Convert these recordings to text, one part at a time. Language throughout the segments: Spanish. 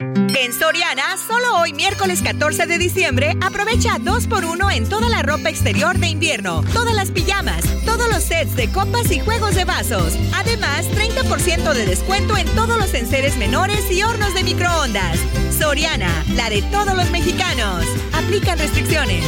En Soriana, solo hoy miércoles 14 de diciembre, aprovecha 2x1 en toda la ropa exterior de invierno, todas las pijamas, todos los sets de copas y juegos de vasos. Además, 30% de descuento en todos los enseres menores y hornos de microondas. Soriana, la de todos los mexicanos. Aplican restricciones.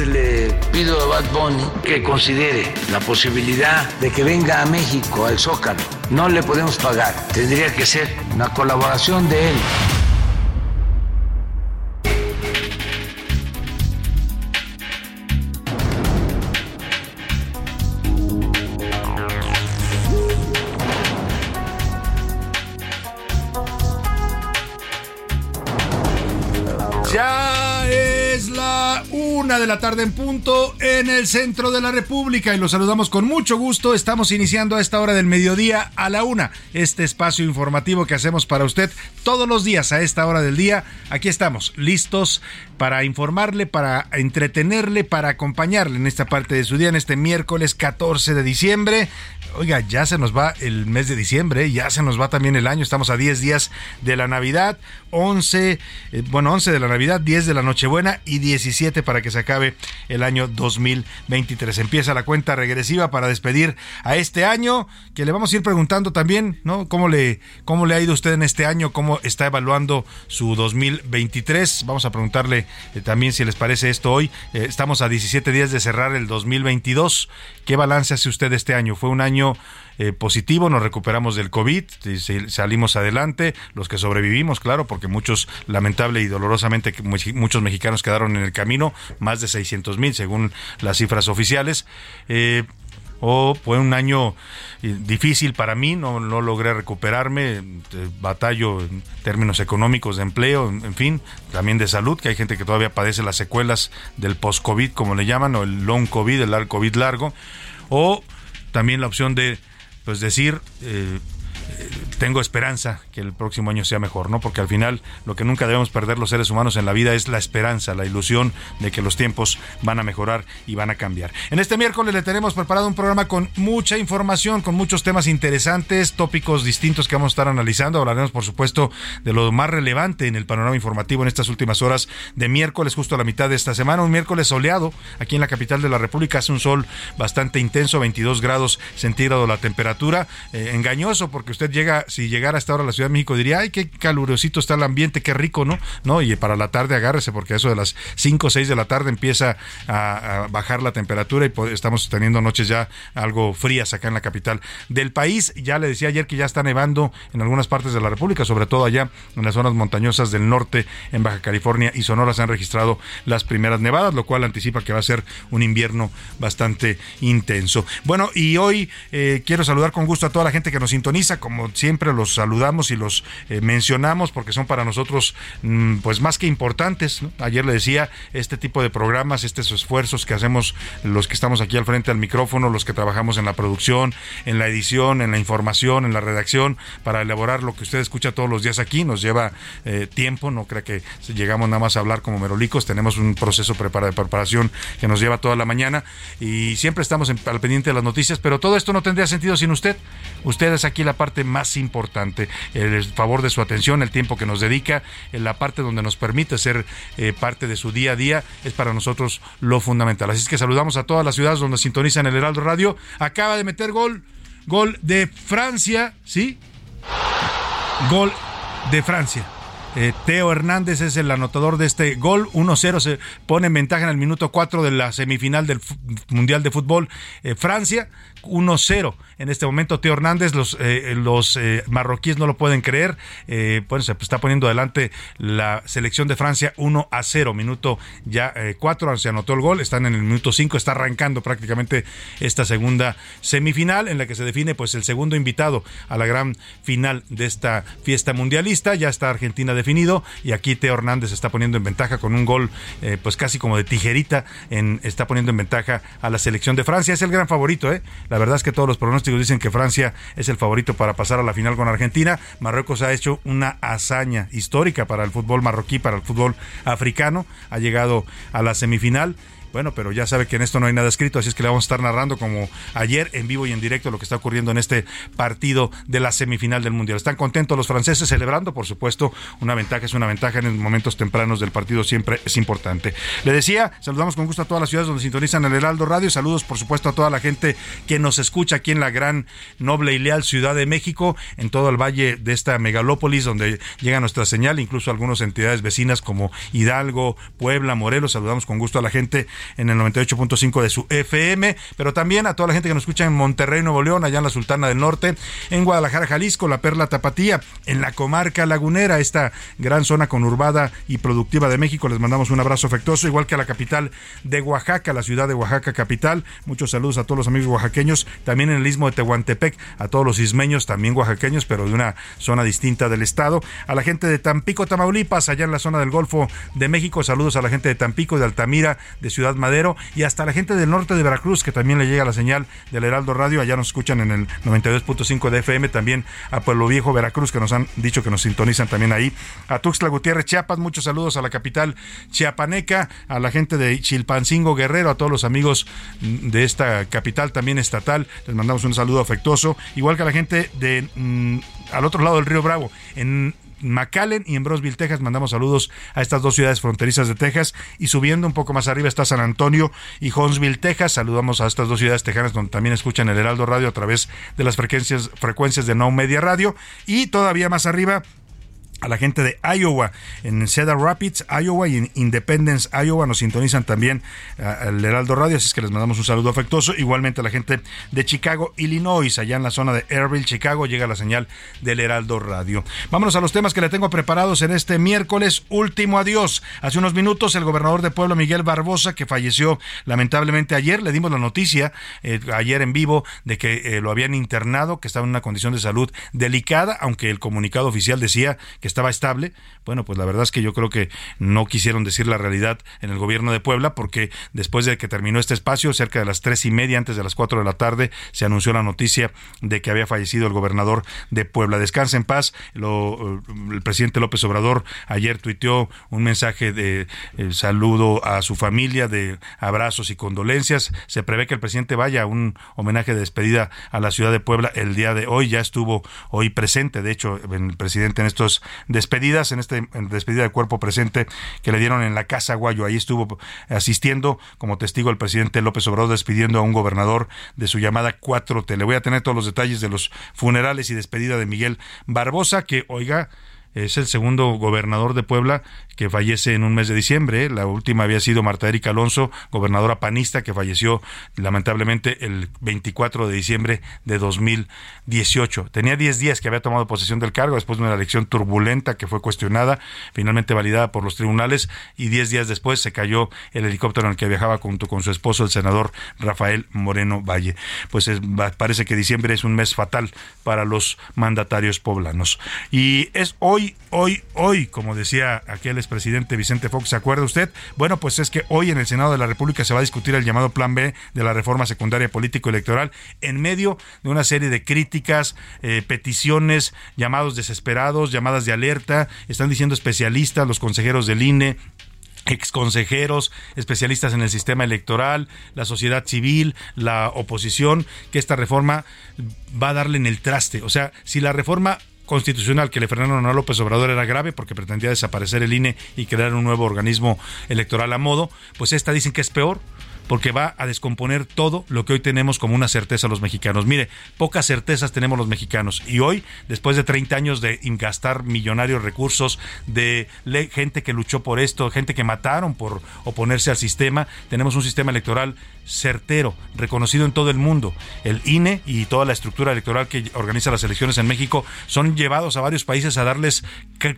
Le pido a Bad Bunny que considere la posibilidad de que venga a México, al Zócalo. No le podemos pagar, tendría que ser una colaboración de él. De la tarde en punto en el centro de la República y los saludamos con mucho gusto. Estamos iniciando a esta hora del mediodía a la una este espacio informativo que hacemos para usted todos los días a esta hora del día. Aquí estamos listos para informarle, para entretenerle, para acompañarle en esta parte de su día, en este miércoles 14 de diciembre. Oiga, ya se nos va el mes de diciembre, ya se nos va también el año, estamos a 10 días de la Navidad, 11, eh, bueno, 11 de la Navidad, 10 de la Nochebuena y 17 para que se acabe el año 2023. Empieza la cuenta regresiva para despedir a este año, que le vamos a ir preguntando también, ¿no? ¿Cómo le, cómo le ha ido usted en este año? ¿Cómo está evaluando su 2023? Vamos a preguntarle eh, también si les parece esto hoy. Eh, estamos a 17 días de cerrar el 2022. ¿Qué balance hace usted este año? ¿Fue un año eh, positivo? ¿Nos recuperamos del COVID? ¿Salimos adelante? Los que sobrevivimos, claro, porque muchos, lamentable y dolorosamente, muchos mexicanos quedaron en el camino, más de 600 mil según las cifras oficiales. Eh, o fue un año eh, difícil para mí, no, no logré recuperarme, batallo en términos económicos de empleo, en, en, fin, también de salud, que hay gente que todavía padece las secuelas del post-COVID, como le llaman, o el long COVID, el COVID largo, o también la opción de pues decir eh, tengo esperanza que el próximo año sea mejor, ¿no? Porque al final lo que nunca debemos perder los seres humanos en la vida es la esperanza, la ilusión de que los tiempos van a mejorar y van a cambiar. En este miércoles le tenemos preparado un programa con mucha información, con muchos temas interesantes, tópicos distintos que vamos a estar analizando. Hablaremos, por supuesto, de lo más relevante en el panorama informativo en estas últimas horas de miércoles, justo a la mitad de esta semana. Un miércoles soleado aquí en la capital de la República. Hace un sol bastante intenso, 22 grados centígrados la temperatura. Eh, engañoso porque usted llega, si llegara hasta ahora a la Ciudad de México, diría, ay, qué calurosito está el ambiente, qué rico, ¿no? No, y para la tarde agárrese, porque eso de las 5 o 6 de la tarde empieza a, a bajar la temperatura y estamos teniendo noches ya algo frías acá en la capital del país. Ya le decía ayer que ya está nevando en algunas partes de la República, sobre todo allá en las zonas montañosas del norte, en Baja California y Sonora se han registrado las primeras nevadas, lo cual anticipa que va a ser un invierno bastante intenso. Bueno, y hoy eh, quiero saludar con gusto a toda la gente que nos sintoniza, como siempre los saludamos y los eh, mencionamos porque son para nosotros mm, pues más que importantes. Ayer le decía, este tipo de programas, estos esfuerzos que hacemos los que estamos aquí al frente al micrófono, los que trabajamos en la producción, en la edición, en la información, en la redacción, para elaborar lo que usted escucha todos los días aquí, nos lleva eh, tiempo, no creo que llegamos nada más a hablar como merolicos, tenemos un proceso de preparación que nos lleva toda la mañana y siempre estamos al pendiente de las noticias, pero todo esto no tendría sentido sin usted. Usted es aquí la parte más importante, el favor de su atención, el tiempo que nos dedica, en la parte donde nos permite ser eh, parte de su día a día, es para nosotros lo fundamental. Así es que saludamos a todas las ciudades donde sintonizan el Heraldo Radio. Acaba de meter gol, gol de Francia, ¿sí? Gol de Francia. Eh, Teo Hernández es el anotador de este gol. 1-0 se pone en ventaja en el minuto 4 de la semifinal del Mundial de Fútbol eh, Francia. 1-0 en este momento. Teo Hernández, los, eh, los marroquíes no lo pueden creer. pues se está poniendo adelante la selección de Francia 1 0. Minuto ya 4, se anotó el gol. Están en el minuto 5, está arrancando prácticamente esta segunda semifinal en la que se define pues el segundo invitado a la gran final de esta fiesta mundialista. Ya está Argentina de definido y aquí Teo Hernández está poniendo en ventaja con un gol eh, pues casi como de tijerita en, está poniendo en ventaja a la selección de Francia es el gran favorito ¿eh? La verdad es que todos los pronósticos dicen que Francia es el favorito para pasar a la final con Argentina. Marruecos ha hecho una hazaña histórica para el fútbol marroquí para el fútbol africano. Ha llegado a la semifinal bueno, pero ya sabe que en esto no hay nada escrito, así es que le vamos a estar narrando como ayer en vivo y en directo lo que está ocurriendo en este partido de la semifinal del Mundial. Están contentos los franceses celebrando, por supuesto, una ventaja es una ventaja en momentos tempranos del partido siempre es importante. Le decía, saludamos con gusto a todas las ciudades donde sintonizan el Heraldo Radio, saludos por supuesto a toda la gente que nos escucha aquí en la gran, noble y leal Ciudad de México, en todo el valle de esta megalópolis donde llega nuestra señal, incluso algunas entidades vecinas como Hidalgo, Puebla, Morelos, saludamos con gusto a la gente en el 98.5 de su FM, pero también a toda la gente que nos escucha en Monterrey, Nuevo León, allá en la Sultana del Norte, en Guadalajara, Jalisco, la Perla Tapatía, en la comarca lagunera, esta gran zona conurbada y productiva de México. Les mandamos un abrazo afectuoso, igual que a la capital de Oaxaca, la ciudad de Oaxaca capital. Muchos saludos a todos los amigos oaxaqueños, también en el istmo de Tehuantepec, a todos los ismeños, también oaxaqueños, pero de una zona distinta del estado. A la gente de Tampico, Tamaulipas, allá en la zona del Golfo de México, saludos a la gente de Tampico, de Altamira, de Ciudad Madero y hasta la gente del norte de Veracruz que también le llega la señal del Heraldo Radio. Allá nos escuchan en el 92.5 de FM. También a Pueblo Viejo, Veracruz, que nos han dicho que nos sintonizan también ahí. A Tuxtla Gutiérrez, Chiapas, muchos saludos a la capital chiapaneca, a la gente de Chilpancingo Guerrero, a todos los amigos de esta capital también estatal. Les mandamos un saludo afectuoso. Igual que a la gente de mm, al otro lado del río Bravo, en McAllen y en Brosville, Texas. Mandamos saludos a estas dos ciudades fronterizas de Texas. Y subiendo un poco más arriba está San Antonio y Huntsville, Texas. Saludamos a estas dos ciudades tejanas donde también escuchan el Heraldo Radio a través de las frecuencias, frecuencias de No Media Radio. Y todavía más arriba a la gente de Iowa, en Cedar Rapids, Iowa y en Independence, Iowa. Nos sintonizan también al Heraldo Radio, así es que les mandamos un saludo afectuoso. Igualmente a la gente de Chicago, Illinois, allá en la zona de Airville, Chicago, llega la señal del Heraldo Radio. Vámonos a los temas que le tengo preparados en este miércoles. Último adiós. Hace unos minutos el gobernador de Puebla, Miguel Barbosa, que falleció lamentablemente ayer, le dimos la noticia eh, ayer en vivo de que eh, lo habían internado, que estaba en una condición de salud delicada, aunque el comunicado oficial decía que estaba estable. Bueno, pues la verdad es que yo creo que no quisieron decir la realidad en el gobierno de Puebla porque después de que terminó este espacio, cerca de las tres y media, antes de las cuatro de la tarde, se anunció la noticia de que había fallecido el gobernador de Puebla. Descansa en paz. Lo, el presidente López Obrador ayer tuiteó un mensaje de eh, saludo a su familia, de abrazos y condolencias. Se prevé que el presidente vaya a un homenaje de despedida a la ciudad de Puebla el día de hoy. Ya estuvo hoy presente, de hecho, el presidente en estos despedidas, en este despedida del cuerpo presente que le dieron en la Casa Guayo. Ahí estuvo asistiendo como testigo el presidente López Obrador despidiendo a un gobernador de su llamada 4T. Le voy a tener todos los detalles de los funerales y despedida de Miguel Barbosa, que, oiga, es el segundo gobernador de Puebla que fallece en un mes de diciembre. La última había sido Marta Erika Alonso, gobernadora panista, que falleció lamentablemente el 24 de diciembre de 2018. Tenía 10 días que había tomado posesión del cargo después de una elección turbulenta que fue cuestionada, finalmente validada por los tribunales, y 10 días después se cayó el helicóptero en el que viajaba junto con su esposo, el senador Rafael Moreno Valle. Pues parece que diciembre es un mes fatal para los mandatarios poblanos. Y es hoy, hoy, hoy, como decía aquel expresidente Vicente Fox, ¿se acuerda usted? Bueno, pues es que hoy en el Senado de la República se va a discutir el llamado Plan B de la reforma secundaria político-electoral en medio de una serie de críticas, eh, peticiones, llamados desesperados, llamadas de alerta, están diciendo especialistas, los consejeros del INE, exconsejeros, especialistas en el sistema electoral, la sociedad civil, la oposición, que esta reforma va a darle en el traste. O sea, si la reforma constitucional que le frenaron a López Obrador era grave porque pretendía desaparecer el INE y crear un nuevo organismo electoral a modo, pues esta dicen que es peor porque va a descomponer todo lo que hoy tenemos como una certeza los mexicanos. Mire, pocas certezas tenemos los mexicanos y hoy, después de 30 años de gastar millonarios recursos, de gente que luchó por esto, gente que mataron por oponerse al sistema, tenemos un sistema electoral certero, reconocido en todo el mundo. El INE y toda la estructura electoral que organiza las elecciones en México son llevados a varios países a darles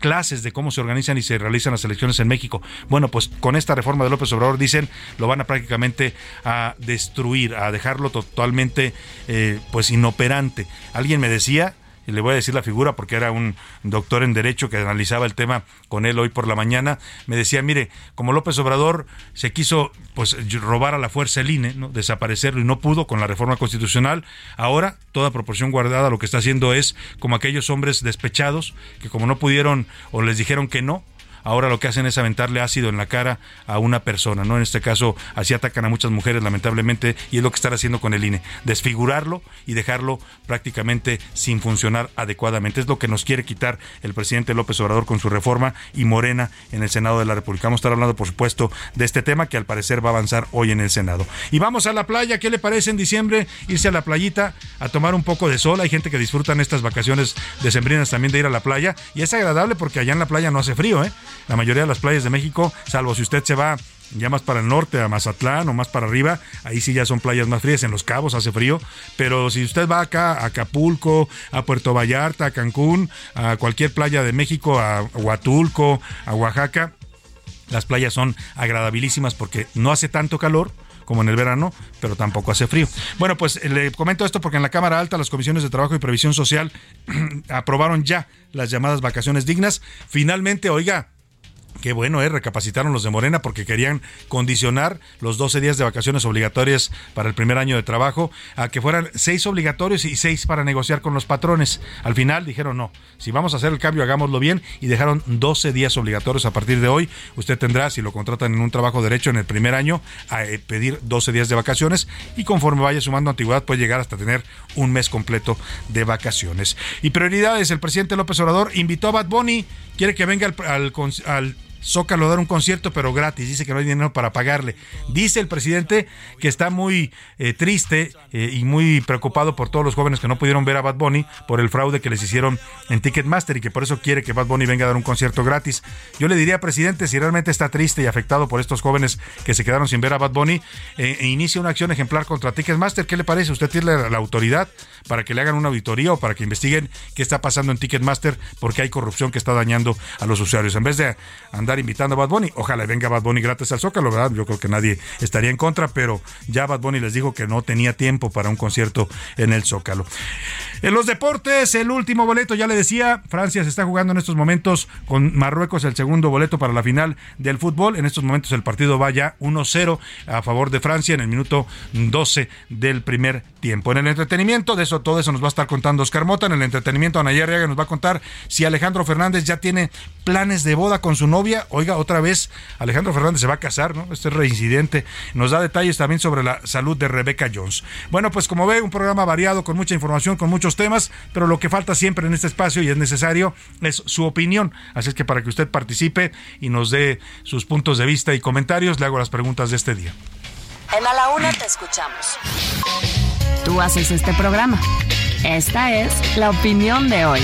clases de cómo se organizan y se realizan las elecciones en México. Bueno, pues con esta reforma de López Obrador dicen lo van a prácticamente a destruir, a dejarlo totalmente eh, pues inoperante. Alguien me decía y le voy a decir la figura porque era un doctor en derecho que analizaba el tema con él hoy por la mañana, me decía, mire, como López Obrador se quiso pues robar a la fuerza el INE, desaparecerlo y no pudo con la reforma constitucional, ahora toda proporción guardada lo que está haciendo es como aquellos hombres despechados que como no pudieron o les dijeron que no, ahora lo que hacen es aventarle ácido en la cara a una persona, ¿no? En este caso, así atacan a muchas mujeres, lamentablemente, y es lo que están haciendo con el INE, desfigurarlo y dejarlo prácticamente sin funcionar adecuadamente. Es lo que nos quiere quitar el presidente López Obrador con su reforma y Morena en el Senado de la República. Vamos a estar hablando, por supuesto, de este tema que al parecer va a avanzar hoy en el Senado. Y vamos a la playa, ¿qué le parece en diciembre irse a la playita a tomar un poco de sol? Hay gente que disfruta en estas vacaciones decembrinas también de ir a la playa y es agradable porque allá en la playa no hace frío, ¿eh? La mayoría de las playas de México, salvo si usted se va ya más para el norte, a Mazatlán o más para arriba, ahí sí ya son playas más frías, en Los Cabos hace frío, pero si usted va acá a Acapulco, a Puerto Vallarta, a Cancún, a cualquier playa de México, a Huatulco, a Oaxaca, las playas son agradabilísimas porque no hace tanto calor, como en el verano, pero tampoco hace frío. Bueno, pues le comento esto porque en la Cámara Alta las comisiones de Trabajo y Previsión Social aprobaron ya las llamadas vacaciones dignas. Finalmente, oiga, Qué bueno, ¿eh? Recapacitaron los de Morena porque querían condicionar los 12 días de vacaciones obligatorias para el primer año de trabajo a que fueran seis obligatorios y seis para negociar con los patrones. Al final dijeron no, si vamos a hacer el cambio, hagámoslo bien y dejaron 12 días obligatorios a partir de hoy. Usted tendrá, si lo contratan en un trabajo derecho en el primer año, a eh, pedir 12 días de vacaciones y conforme vaya sumando antigüedad puede llegar hasta tener un mes completo de vacaciones. Y prioridades, el presidente López Obrador invitó a Bad Bunny, quiere que venga al Zócalo dar un concierto, pero gratis. Dice que no hay dinero para pagarle. Dice el presidente que está muy eh, triste eh, y muy preocupado por todos los jóvenes que no pudieron ver a Bad Bunny por el fraude que les hicieron en Ticketmaster y que por eso quiere que Bad Bunny venga a dar un concierto gratis. Yo le diría, presidente, si realmente está triste y afectado por estos jóvenes que se quedaron sin ver a Bad Bunny, eh, e inicie una acción ejemplar contra Ticketmaster. ¿Qué le parece? ¿Usted tiene la, autoridad para que le hagan una auditoría o para que investiguen qué está pasando en Ticketmaster porque hay corrupción que está dañando a los usuarios? En vez de andar invitando a Bad Bunny. Ojalá venga Bad Bunny gratis al Zócalo, ¿verdad? Yo creo que nadie estaría en contra, pero ya Bad Bunny les dijo que no tenía tiempo para un concierto en el Zócalo. En los deportes, el último boleto, ya le decía, Francia se está jugando en estos momentos con Marruecos el segundo boleto para la final del fútbol. En estos momentos el partido va ya 1-0 a favor de Francia en el minuto 12 del primer tiempo. En el entretenimiento, de eso todo eso nos va a estar contando Oscar Mota. En el entretenimiento, Ana Arriaga nos va a contar si Alejandro Fernández ya tiene planes de boda con su novia. Oiga, otra vez Alejandro Fernández se va a casar, ¿no? Este es reincidente. Nos da detalles también sobre la salud de Rebeca Jones. Bueno, pues como ve, un programa variado con mucha información, con muchos temas, pero lo que falta siempre en este espacio y es necesario es su opinión. Así es que para que usted participe y nos dé sus puntos de vista y comentarios, le hago las preguntas de este día. En A la Una te escuchamos. Tú haces este programa. Esta es la opinión de hoy.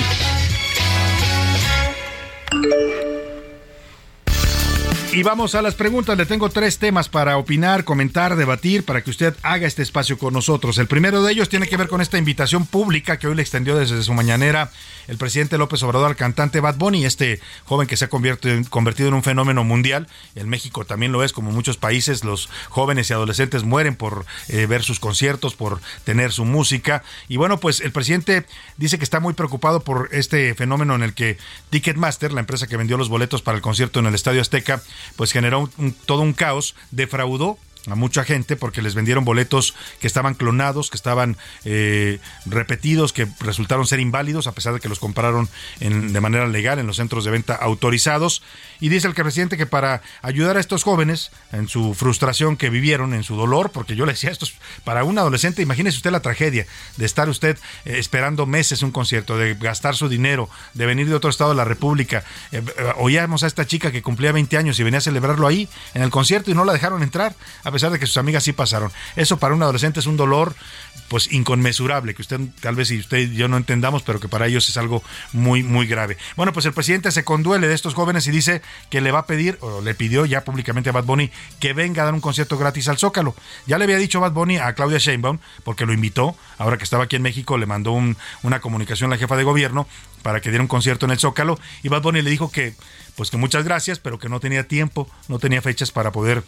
Y vamos a las preguntas. Le tengo tres temas para opinar, comentar, debatir, para que usted haga este espacio con nosotros. El primero de ellos tiene que ver con esta invitación pública que hoy le extendió desde su mañanera el presidente López Obrador al cantante Bad Bunny, este joven que se ha convertido en un fenómeno mundial. En México también lo es, como muchos países, los jóvenes y adolescentes mueren por eh, ver sus conciertos, por tener su música. Y bueno, pues el presidente dice que está muy preocupado por este fenómeno en el que Ticketmaster, la empresa que vendió los boletos para el concierto en el Estadio Azteca, pues generó todo un caos, defraudó a mucha gente porque les vendieron boletos que estaban clonados, que estaban eh, repetidos, que resultaron ser inválidos a pesar de que los compraron en, de manera legal en los centros de venta autorizados. Y dice el presidente que para ayudar a estos jóvenes en su frustración que vivieron, en su dolor, porque yo le decía esto, para un adolescente, imagínese usted la tragedia de estar usted eh, esperando meses un concierto, de gastar su dinero, de venir de otro estado de la República. Eh, oíamos a esta chica que cumplía 20 años y venía a celebrarlo ahí en el concierto y no la dejaron entrar pesar de que sus amigas sí pasaron. Eso para un adolescente es un dolor pues inconmensurable, que usted tal vez y usted y yo no entendamos, pero que para ellos es algo muy, muy grave. Bueno, pues el presidente se conduele de estos jóvenes y dice que le va a pedir, o le pidió ya públicamente a Bad Bunny, que venga a dar un concierto gratis al Zócalo. Ya le había dicho Bad Bunny a Claudia Sheinbaum, porque lo invitó, ahora que estaba aquí en México, le mandó una comunicación a la jefa de gobierno para que diera un concierto en el Zócalo, y Bad Bunny le dijo que, pues que muchas gracias, pero que no tenía tiempo, no tenía fechas para poder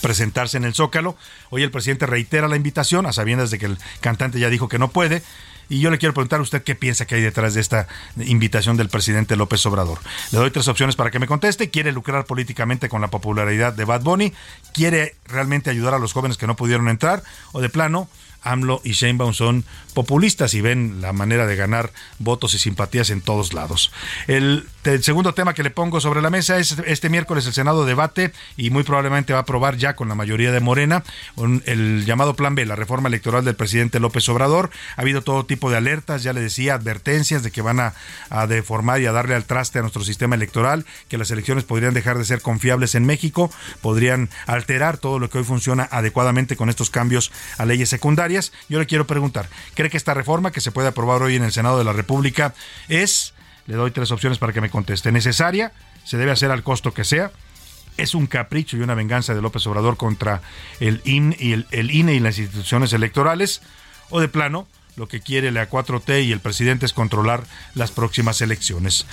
presentarse en el Zócalo. Hoy el presidente reitera la invitación, a sabiendas de que el cantante ya dijo que no puede. Y yo le quiero preguntar a usted qué piensa que hay detrás de esta invitación del presidente López Obrador. Le doy tres opciones para que me conteste. ¿Quiere lucrar políticamente con la popularidad de Bad Bunny? ¿Quiere realmente ayudar a los jóvenes que no pudieron entrar? ¿O de plano AMLO y Sheinbaum son populistas y ven la manera de ganar votos y simpatías en todos lados. El, segundo tema que le pongo sobre la mesa es este miércoles el Senado debate y muy probablemente va a aprobar ya con la mayoría de Morena el llamado Plan B, la reforma electoral del presidente López Obrador. Ha habido todo tipo de alertas, ya le decía, advertencias de que van a, a deformar y a darle al traste a nuestro sistema electoral, que las elecciones podrían dejar de ser confiables en México, podrían alterar todo lo que hoy funciona adecuadamente con estos cambios a leyes secundarias yo le quiero preguntar, ¿cree que esta reforma que se puede aprobar hoy en el Senado de la República es, le doy tres opciones para que me conteste, necesaria, se debe hacer al costo que sea, es un capricho y una venganza de López Obrador contra el, IN y INE y las instituciones electorales, o de plano, lo que quiere la 4T y el presidente es controlar las próximas elecciones.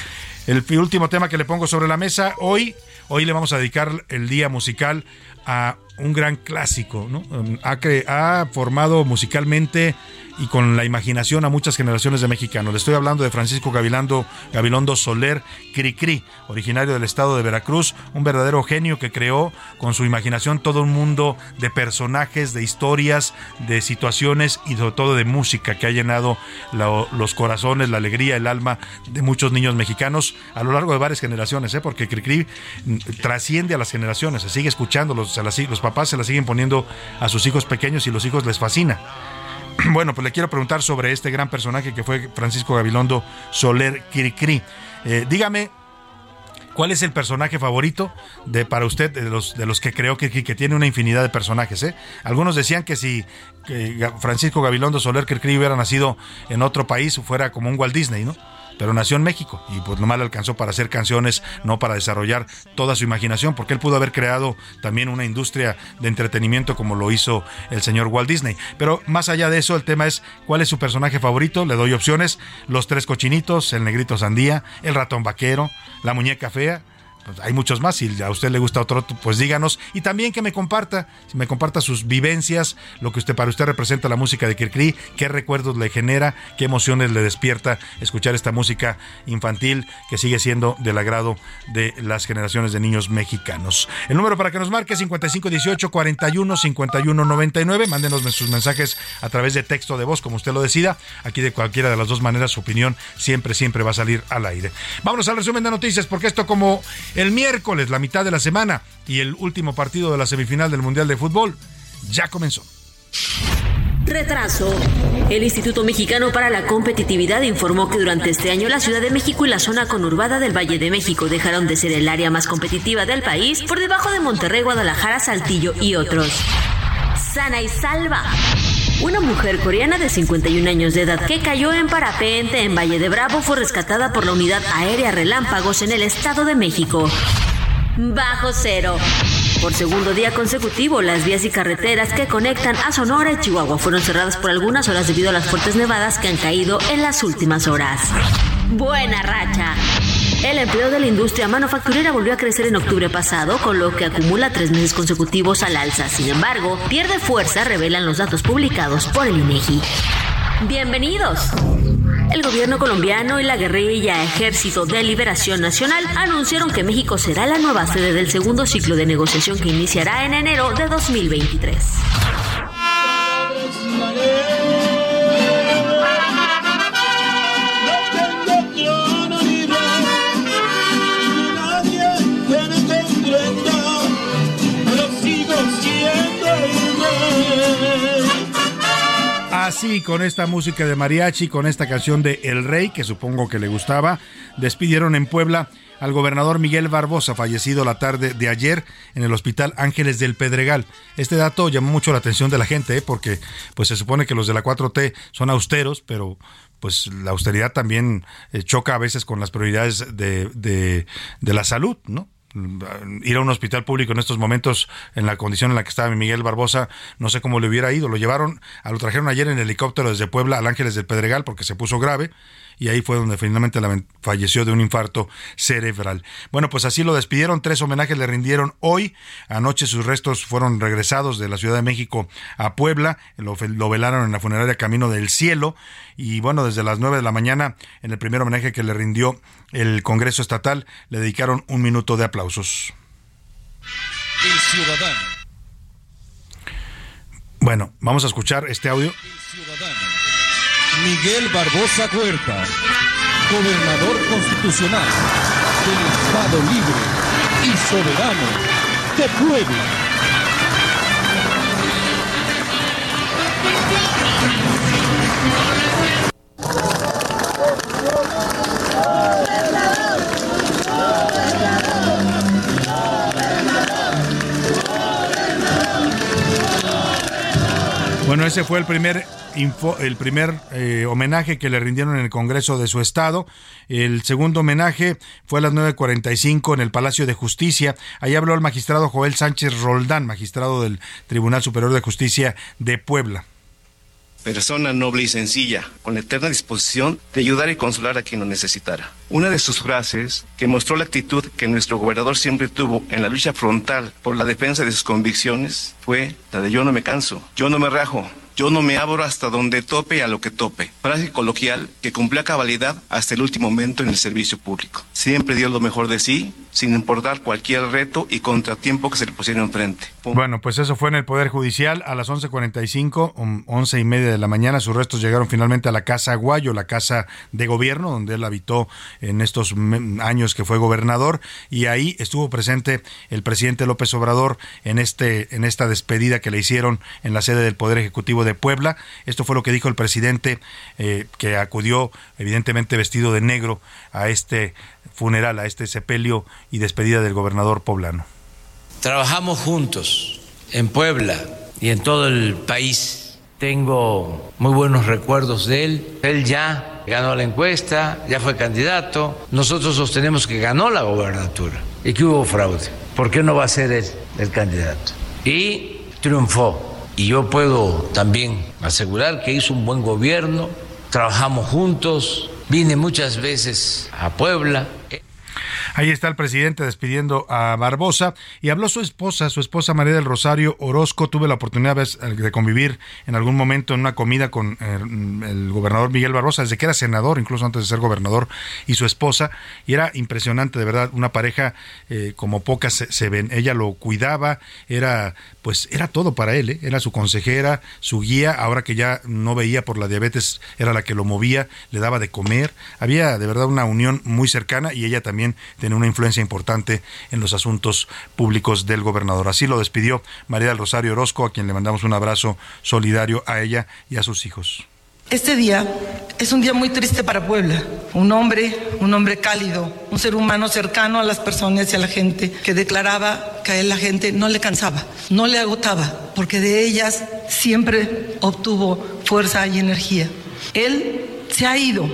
El último tema que le pongo sobre la mesa hoy, hoy le vamos a dedicar el día musical a un gran clásico, ¿no? Ha, ha formado musicalmente y con la imaginación a muchas generaciones de mexicanos. Le estoy hablando de Francisco Gavilando, Gabilondo Soler Cricri, originario del estado de Veracruz, un verdadero genio que creó con su imaginación todo un mundo de personajes, de historias, de situaciones y sobre todo de música que ha llenado los corazones, la alegría, el alma de muchos niños mexicanos a lo largo de varias generaciones, ¿eh? porque Cricri trasciende a las generaciones, se sigue escuchando, los, los papás se la siguen poniendo a sus hijos pequeños y los hijos les fascina. Bueno, pues le quiero preguntar sobre este gran personaje que fue Francisco Gabilondo Soler Cricri. Eh, dígame, ¿Cuál es el personaje favorito de para usted de los de los que creo que, que, tiene una infinidad de personajes? ¿eh? Algunos decían que si Francisco Gabilondo Soler Cricri hubiera nacido en otro país fuera como un Walt Disney, ¿no? Pero nació en México y pues nomás le alcanzó para hacer canciones, no para desarrollar toda su imaginación, porque él pudo haber creado también una industria de entretenimiento como lo hizo el señor Walt Disney. Pero más allá de eso, el tema es cuál es su personaje favorito, le doy opciones, los tres cochinitos, el negrito sandía, el ratón vaquero, la muñeca fea pues, hay muchos más. Si a usted le gusta otro, pues díganos. Y también que me comparta, si me comparta sus vivencias, lo que usted para usted representa la música de Kirkri, qué recuerdos le genera, qué emociones le despierta escuchar esta música infantil que sigue siendo del agrado de las generaciones de niños mexicanos. El número para que nos marque es 5518 41 51 99. Mándenos sus mensajes a través de texto de voz, como usted lo decida. Aquí de cualquiera de las dos maneras, su opinión siempre, siempre va a salir al aire. Vámonos al resumen de noticias, porque esto como el miércoles, la mitad de la semana y el último partido de la semifinal del Mundial de Fútbol ya comenzó. Retraso. El Instituto Mexicano para la Competitividad informó que durante este año la Ciudad de México y la zona conurbada del Valle de México dejaron de ser el área más competitiva del país por debajo de Monterrey, Guadalajara, Saltillo y otros. Sana y salva. Una mujer coreana de 51 años de edad que cayó en parapente en Valle de Bravo fue rescatada por la unidad aérea Relámpagos en el Estado de México. Bajo cero. Por segundo día consecutivo, las vías y carreteras que conectan a Sonora y Chihuahua fueron cerradas por algunas horas debido a las fuertes nevadas que han caído en las últimas horas. Buena racha. El empleo de la industria manufacturera volvió a crecer en octubre pasado, con lo que acumula tres meses consecutivos al alza. Sin embargo, pierde fuerza, revelan los datos publicados por el INEGI. Bienvenidos. El gobierno colombiano y la guerrilla Ejército de Liberación Nacional anunciaron que México será la nueva sede del segundo ciclo de negociación que iniciará en enero de 2023. Así, con esta música de mariachi, con esta canción de El Rey, que supongo que le gustaba, despidieron en Puebla al gobernador Miguel Barbosa, fallecido la tarde de ayer en el Hospital Ángeles del Pedregal. Este dato llamó mucho la atención de la gente, ¿eh? porque pues se supone que los de la 4T son austeros, pero pues la austeridad también eh, choca a veces con las prioridades de, de, de la salud, ¿no? Ir a un hospital público en estos momentos en la condición en la que estaba Miguel Barbosa, no sé cómo le hubiera ido. Lo llevaron, lo trajeron ayer en helicóptero desde Puebla al Ángeles del Pedregal porque se puso grave y ahí fue donde finalmente falleció de un infarto cerebral. Bueno, pues así lo despidieron, tres homenajes le rindieron hoy, anoche sus restos fueron regresados de la Ciudad de México a Puebla, lo, lo velaron en la funeraria Camino del Cielo y bueno, desde las nueve de la mañana, en el primer homenaje que le rindió el Congreso Estatal, le dedicaron un minuto de aplausos. El ciudadano. Bueno, vamos a escuchar este audio. El ciudadano Miguel Barbosa Huerta, gobernador constitucional del Estado Libre y Soberano de Puebla. Bueno, ese fue el primer el primer eh, homenaje que le rindieron en el Congreso de su estado. El segundo homenaje fue a las 9.45 en el Palacio de Justicia. Ahí habló el magistrado Joel Sánchez Roldán, magistrado del Tribunal Superior de Justicia de Puebla persona noble y sencilla, con la eterna disposición de ayudar y consolar a quien lo necesitara. Una de sus frases, que mostró la actitud que nuestro gobernador siempre tuvo en la lucha frontal por la defensa de sus convicciones, fue la de yo no me canso, yo no me rajo, yo no me abro hasta donde tope a lo que tope. Frase coloquial que cumplía cabalidad hasta el último momento en el servicio público. Siempre dio lo mejor de sí, sin importar cualquier reto y contratiempo que se le pusiera enfrente. Bueno, pues eso fue en el Poder Judicial a las 11.45, 11 y media de la mañana. Sus restos llegaron finalmente a la Casa Aguayo, la casa de gobierno, donde él habitó en estos años que fue gobernador. Y ahí estuvo presente el presidente López Obrador en, este, en esta despedida que le hicieron en la sede del Poder Ejecutivo de Puebla. Esto fue lo que dijo el presidente, eh, que acudió evidentemente vestido de negro a este funeral, a este sepelio y despedida del gobernador poblano. Trabajamos juntos en Puebla y en todo el país. Tengo muy buenos recuerdos de él. Él ya ganó la encuesta, ya fue candidato. Nosotros sostenemos que ganó la gobernatura y que hubo fraude. ¿Por qué no va a ser él el candidato? Y triunfó y yo puedo también asegurar que hizo un buen gobierno, trabajamos juntos, vine muchas veces a Puebla. Ahí está el presidente despidiendo a Barbosa y habló su esposa, su esposa María del Rosario Orozco. Tuve la oportunidad de convivir en algún momento en una comida con eh, el, gobernador Miguel Barbosa, desde que era senador, incluso antes de ser gobernador, y su esposa. Y era impresionante, de verdad, una pareja eh, como pocas se, ven. Ella lo cuidaba, era pues era todo para él, ¿eh? era su consejera, su guía, ahora que ya no veía por la diabetes, era la que lo movía, le daba de comer. Había de verdad una unión muy cercana y ella también tiene una influencia importante en los asuntos públicos del gobernador. Así lo despidió María del Rosario Orozco, a quien le mandamos un abrazo solidario a ella y a sus hijos. Este día es un día muy triste para Puebla. Un hombre, un hombre cálido, un ser humano cercano a las personas y a la gente, que declaraba que a él la gente no le cansaba, no le agotaba, porque de ellas siempre obtuvo fuerza y energía. Él se ha ido,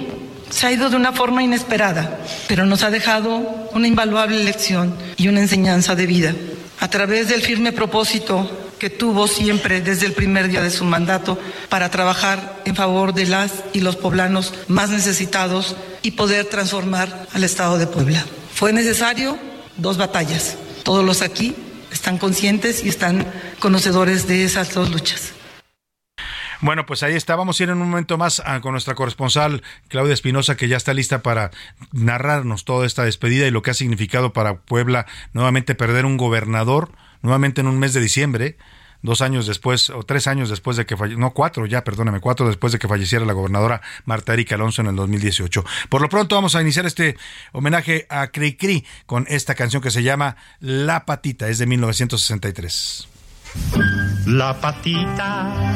se ha ido de una forma inesperada, pero nos ha dejado una invaluable lección y una enseñanza de vida. A través del firme propósito que tuvo siempre desde el primer día de su mandato para trabajar en favor de las y los poblanos más necesitados y poder transformar al Estado de Puebla. Fue necesario dos batallas. Todos los aquí están conscientes y están conocedores de esas dos luchas. Bueno, pues ahí está. Vamos a ir en un momento más a, con nuestra corresponsal Claudia Espinosa, que ya está lista para narrarnos toda esta despedida y lo que ha significado para Puebla nuevamente perder un gobernador, nuevamente en un mes de diciembre dos años después, o tres años después de que falleciera, no, cuatro ya, perdóname, cuatro después de que falleciera la gobernadora Marta Erika Alonso en el 2018. Por lo pronto vamos a iniciar este homenaje a Cri Cri con esta canción que se llama La Patita, es de 1963. La patita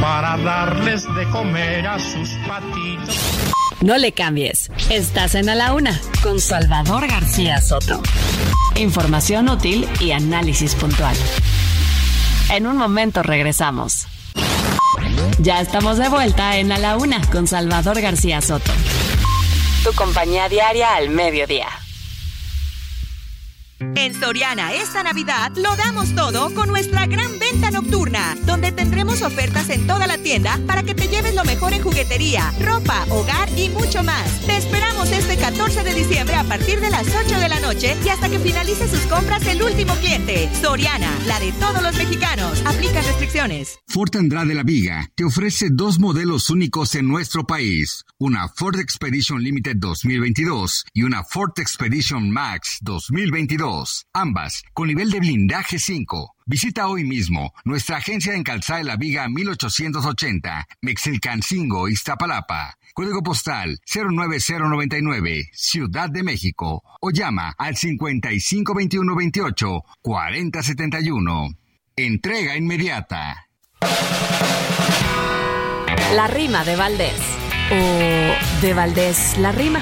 para darles de comer a sus patitos. No le cambies. Estás en A la Una con Salvador García Soto. Información útil y análisis puntual. En un momento regresamos. Ya estamos de vuelta en A la Una con Salvador García Soto. Tu compañía diaria al mediodía. En Soriana esta Navidad lo damos todo con nuestra gran venta nocturna, donde tendremos ofertas en toda la tienda para que te lleves lo mejor en juguetería, ropa, hogar y mucho más. Te esperamos este 14 de diciembre a partir de las 8 de la noche y hasta que finalice sus compras el último cliente. Soriana, la de todos los mexicanos. Aplica restricciones. Ford Andrade La Viga te ofrece dos modelos únicos en nuestro país. Una Ford Expedition Limited 2022 y una Ford Expedition Max 2022 ambas con nivel de blindaje 5. Visita hoy mismo nuestra agencia en Calzada de la Viga 1880, Mexilcancingo, Iztapalapa. Código postal 09099, Ciudad de México. O llama al 552128 4071. Entrega inmediata. La rima de Valdés. O de Valdés la rima.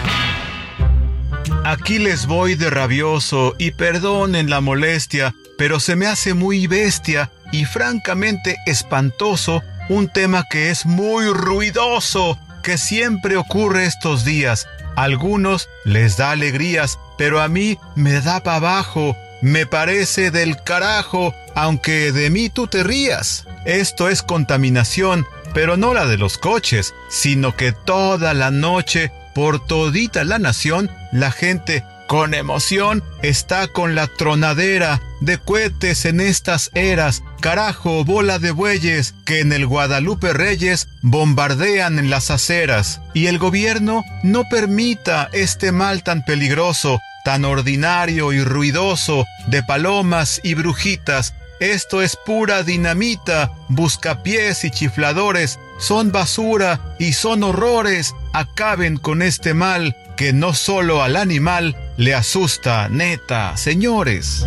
Aquí les voy de rabioso y perdonen la molestia, pero se me hace muy bestia y francamente espantoso un tema que es muy ruidoso, que siempre ocurre estos días. A algunos les da alegrías, pero a mí me da para abajo, me parece del carajo, aunque de mí tú te rías. Esto es contaminación, pero no la de los coches, sino que toda la noche por todita la nación, la gente con emoción está con la tronadera de cohetes en estas eras. Carajo, bola de bueyes que en el Guadalupe Reyes bombardean en las aceras. Y el gobierno no permita este mal tan peligroso, tan ordinario y ruidoso de palomas y brujitas. Esto es pura dinamita, buscapiés y chifladores son basura y son horrores. Acaben con este mal que no solo al animal le asusta, neta, señores.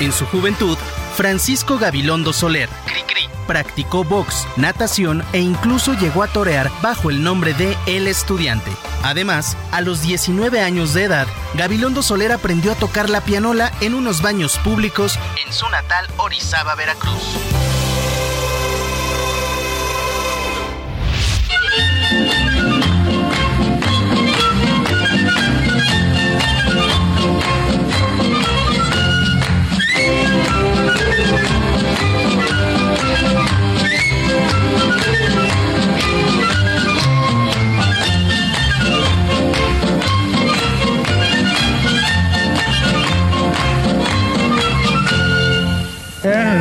En su juventud, Francisco Gabilondo Soler practicó box, natación e incluso llegó a torear bajo el nombre de El Estudiante. Además, a los 19 años de edad, Gabilondo Soler aprendió a tocar la pianola en unos baños públicos en su natal Orizaba, Veracruz.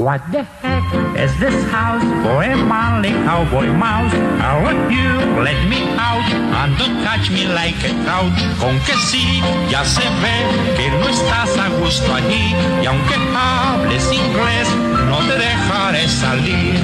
What the heck is this house for a cowboy mouse? I want you, let me out and don't touch me like a trout. Con que sí, ya se ve que no estás a gusto allí y aunque hables inglés, no te dejaré salir.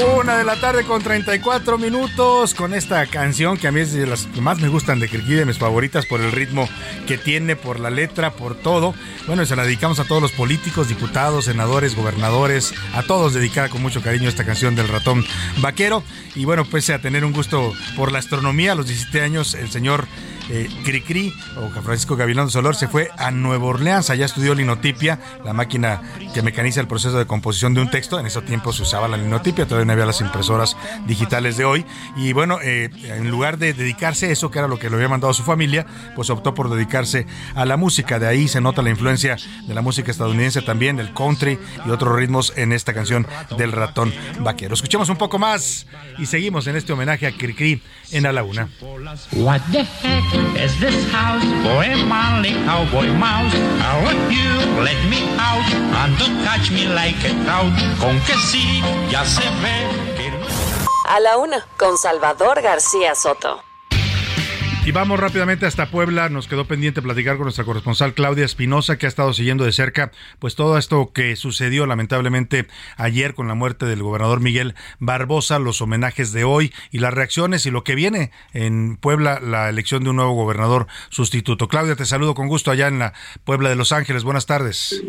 Una de la tarde con 34 minutos con esta canción que a mí es de las que más me gustan de Kirky, de mis favoritas por el ritmo que tiene, por la letra, por todo. Bueno, se la dedicamos a todos los políticos, diputados, senadores, gobernadores, a todos dedicada con mucho cariño esta canción del ratón vaquero. Y bueno, pues a tener un gusto por la astronomía, a los 17 años el señor eh, Cricri o Francisco Gavilán Solor se fue a Nueva Orleans, allá estudió linotipia, la máquina que mecaniza el proceso de composición de un texto. En ese tiempo se usaba la linotipia, todavía no había las impresoras digitales de hoy. Y bueno, eh, en lugar de dedicarse a eso, que era lo que le había mandado a su familia, pues optó por dedicarse a la música. De ahí se nota la influencia de la música estadounidense también, del country y otros ritmos en esta canción del ratón vaquero. Escuchemos un poco más y seguimos en este homenaje a Cricri en A la Una. What the heck is this house for a manly cowboy mouse? I want you, let me out and don't touch me like a trout. Con que sí, ya se ve que. A la una, con Salvador García Soto. Y vamos rápidamente hasta Puebla. Nos quedó pendiente platicar con nuestra corresponsal Claudia Espinosa, que ha estado siguiendo de cerca pues todo esto que sucedió lamentablemente ayer con la muerte del gobernador Miguel Barbosa, los homenajes de hoy y las reacciones y lo que viene en Puebla, la elección de un nuevo gobernador sustituto. Claudia, te saludo con gusto allá en la Puebla de Los Ángeles. Buenas tardes.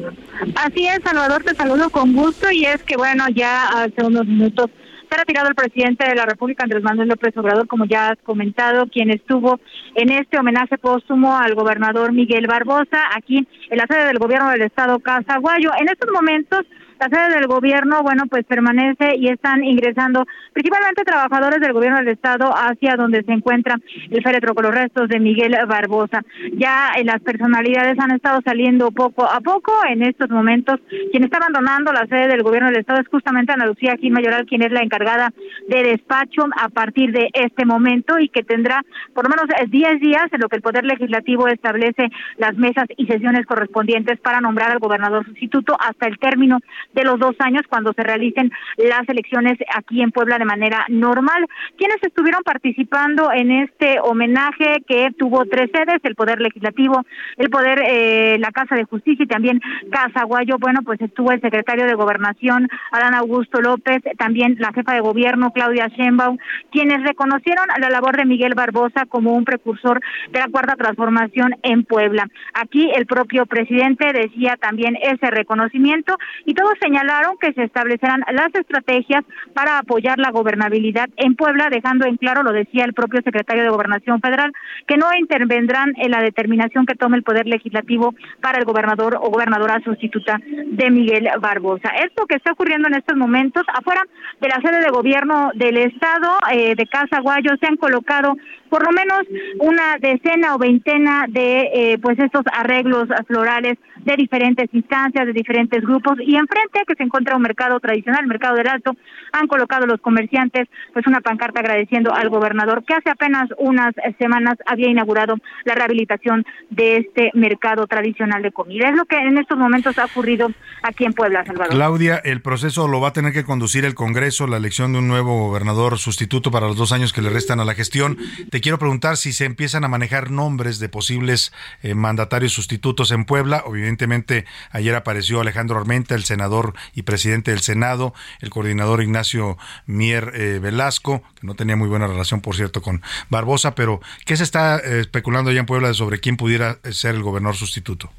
Así es, Salvador, te saludo con gusto y es que bueno, ya hace unos minutos ha retirado el presidente de la República, Andrés Manuel López Obrador, como ya has comentado, quien estuvo en este homenaje póstumo al gobernador Miguel Barbosa, aquí en la sede del gobierno del estado Casaguayo. En estos momentos, la sede del gobierno, bueno, pues permanece y están ingresando principalmente trabajadores del gobierno del estado hacia donde se encuentra el féretro con los restos de Miguel Barbosa. Ya eh, las personalidades han estado saliendo poco a poco en estos momentos. Quien está abandonando la sede del gobierno del estado es justamente Ana Lucía Gil Mayoral, quien es la encargada de despacho a partir de este momento y que tendrá por lo menos 10 días en lo que el Poder Legislativo establece las mesas y sesiones correspondientes para nombrar al gobernador sustituto hasta el término de los dos años cuando se realicen las elecciones aquí en Puebla de manera normal. Quienes estuvieron participando en este homenaje que tuvo tres sedes, el Poder Legislativo, el Poder, eh, la Casa de Justicia y también Casa Guayo, bueno, pues estuvo el secretario de Gobernación, Adán Augusto López, también la jefa de gobierno, Claudia Sheinbaum, quienes reconocieron la labor de Miguel Barbosa como un precursor de la cuarta transformación en Puebla. Aquí el propio presidente decía también ese reconocimiento y todos señalaron que se establecerán las estrategias para apoyar la gobernabilidad en Puebla, dejando en claro, lo decía el propio secretario de Gobernación Federal, que no intervendrán en la determinación que tome el Poder Legislativo para el gobernador o gobernadora sustituta de Miguel Barbosa. Esto que está ocurriendo en estos momentos, afuera de la sede de gobierno del Estado eh, de Casa Guayo, se han colocado por lo menos una decena o veintena de eh, pues estos arreglos florales de diferentes instancias, de diferentes grupos y enfrente que se encuentra un mercado tradicional, el mercado del Alto, han colocado los comerciantes pues una pancarta agradeciendo al gobernador que hace apenas unas semanas había inaugurado la rehabilitación de este mercado tradicional de comida. Es lo que en estos momentos ha ocurrido aquí en Puebla, Salvador. Claudia, el proceso lo va a tener que conducir el Congreso, la elección de un nuevo gobernador sustituto para los dos años que le restan a la gestión. Quiero preguntar si se empiezan a manejar nombres de posibles eh, mandatarios sustitutos en Puebla. Evidentemente, ayer apareció Alejandro Armenta, el senador y presidente del Senado, el coordinador Ignacio Mier eh, Velasco, que no tenía muy buena relación, por cierto, con Barbosa, pero ¿qué se está eh, especulando allá en Puebla sobre quién pudiera ser el gobernador sustituto?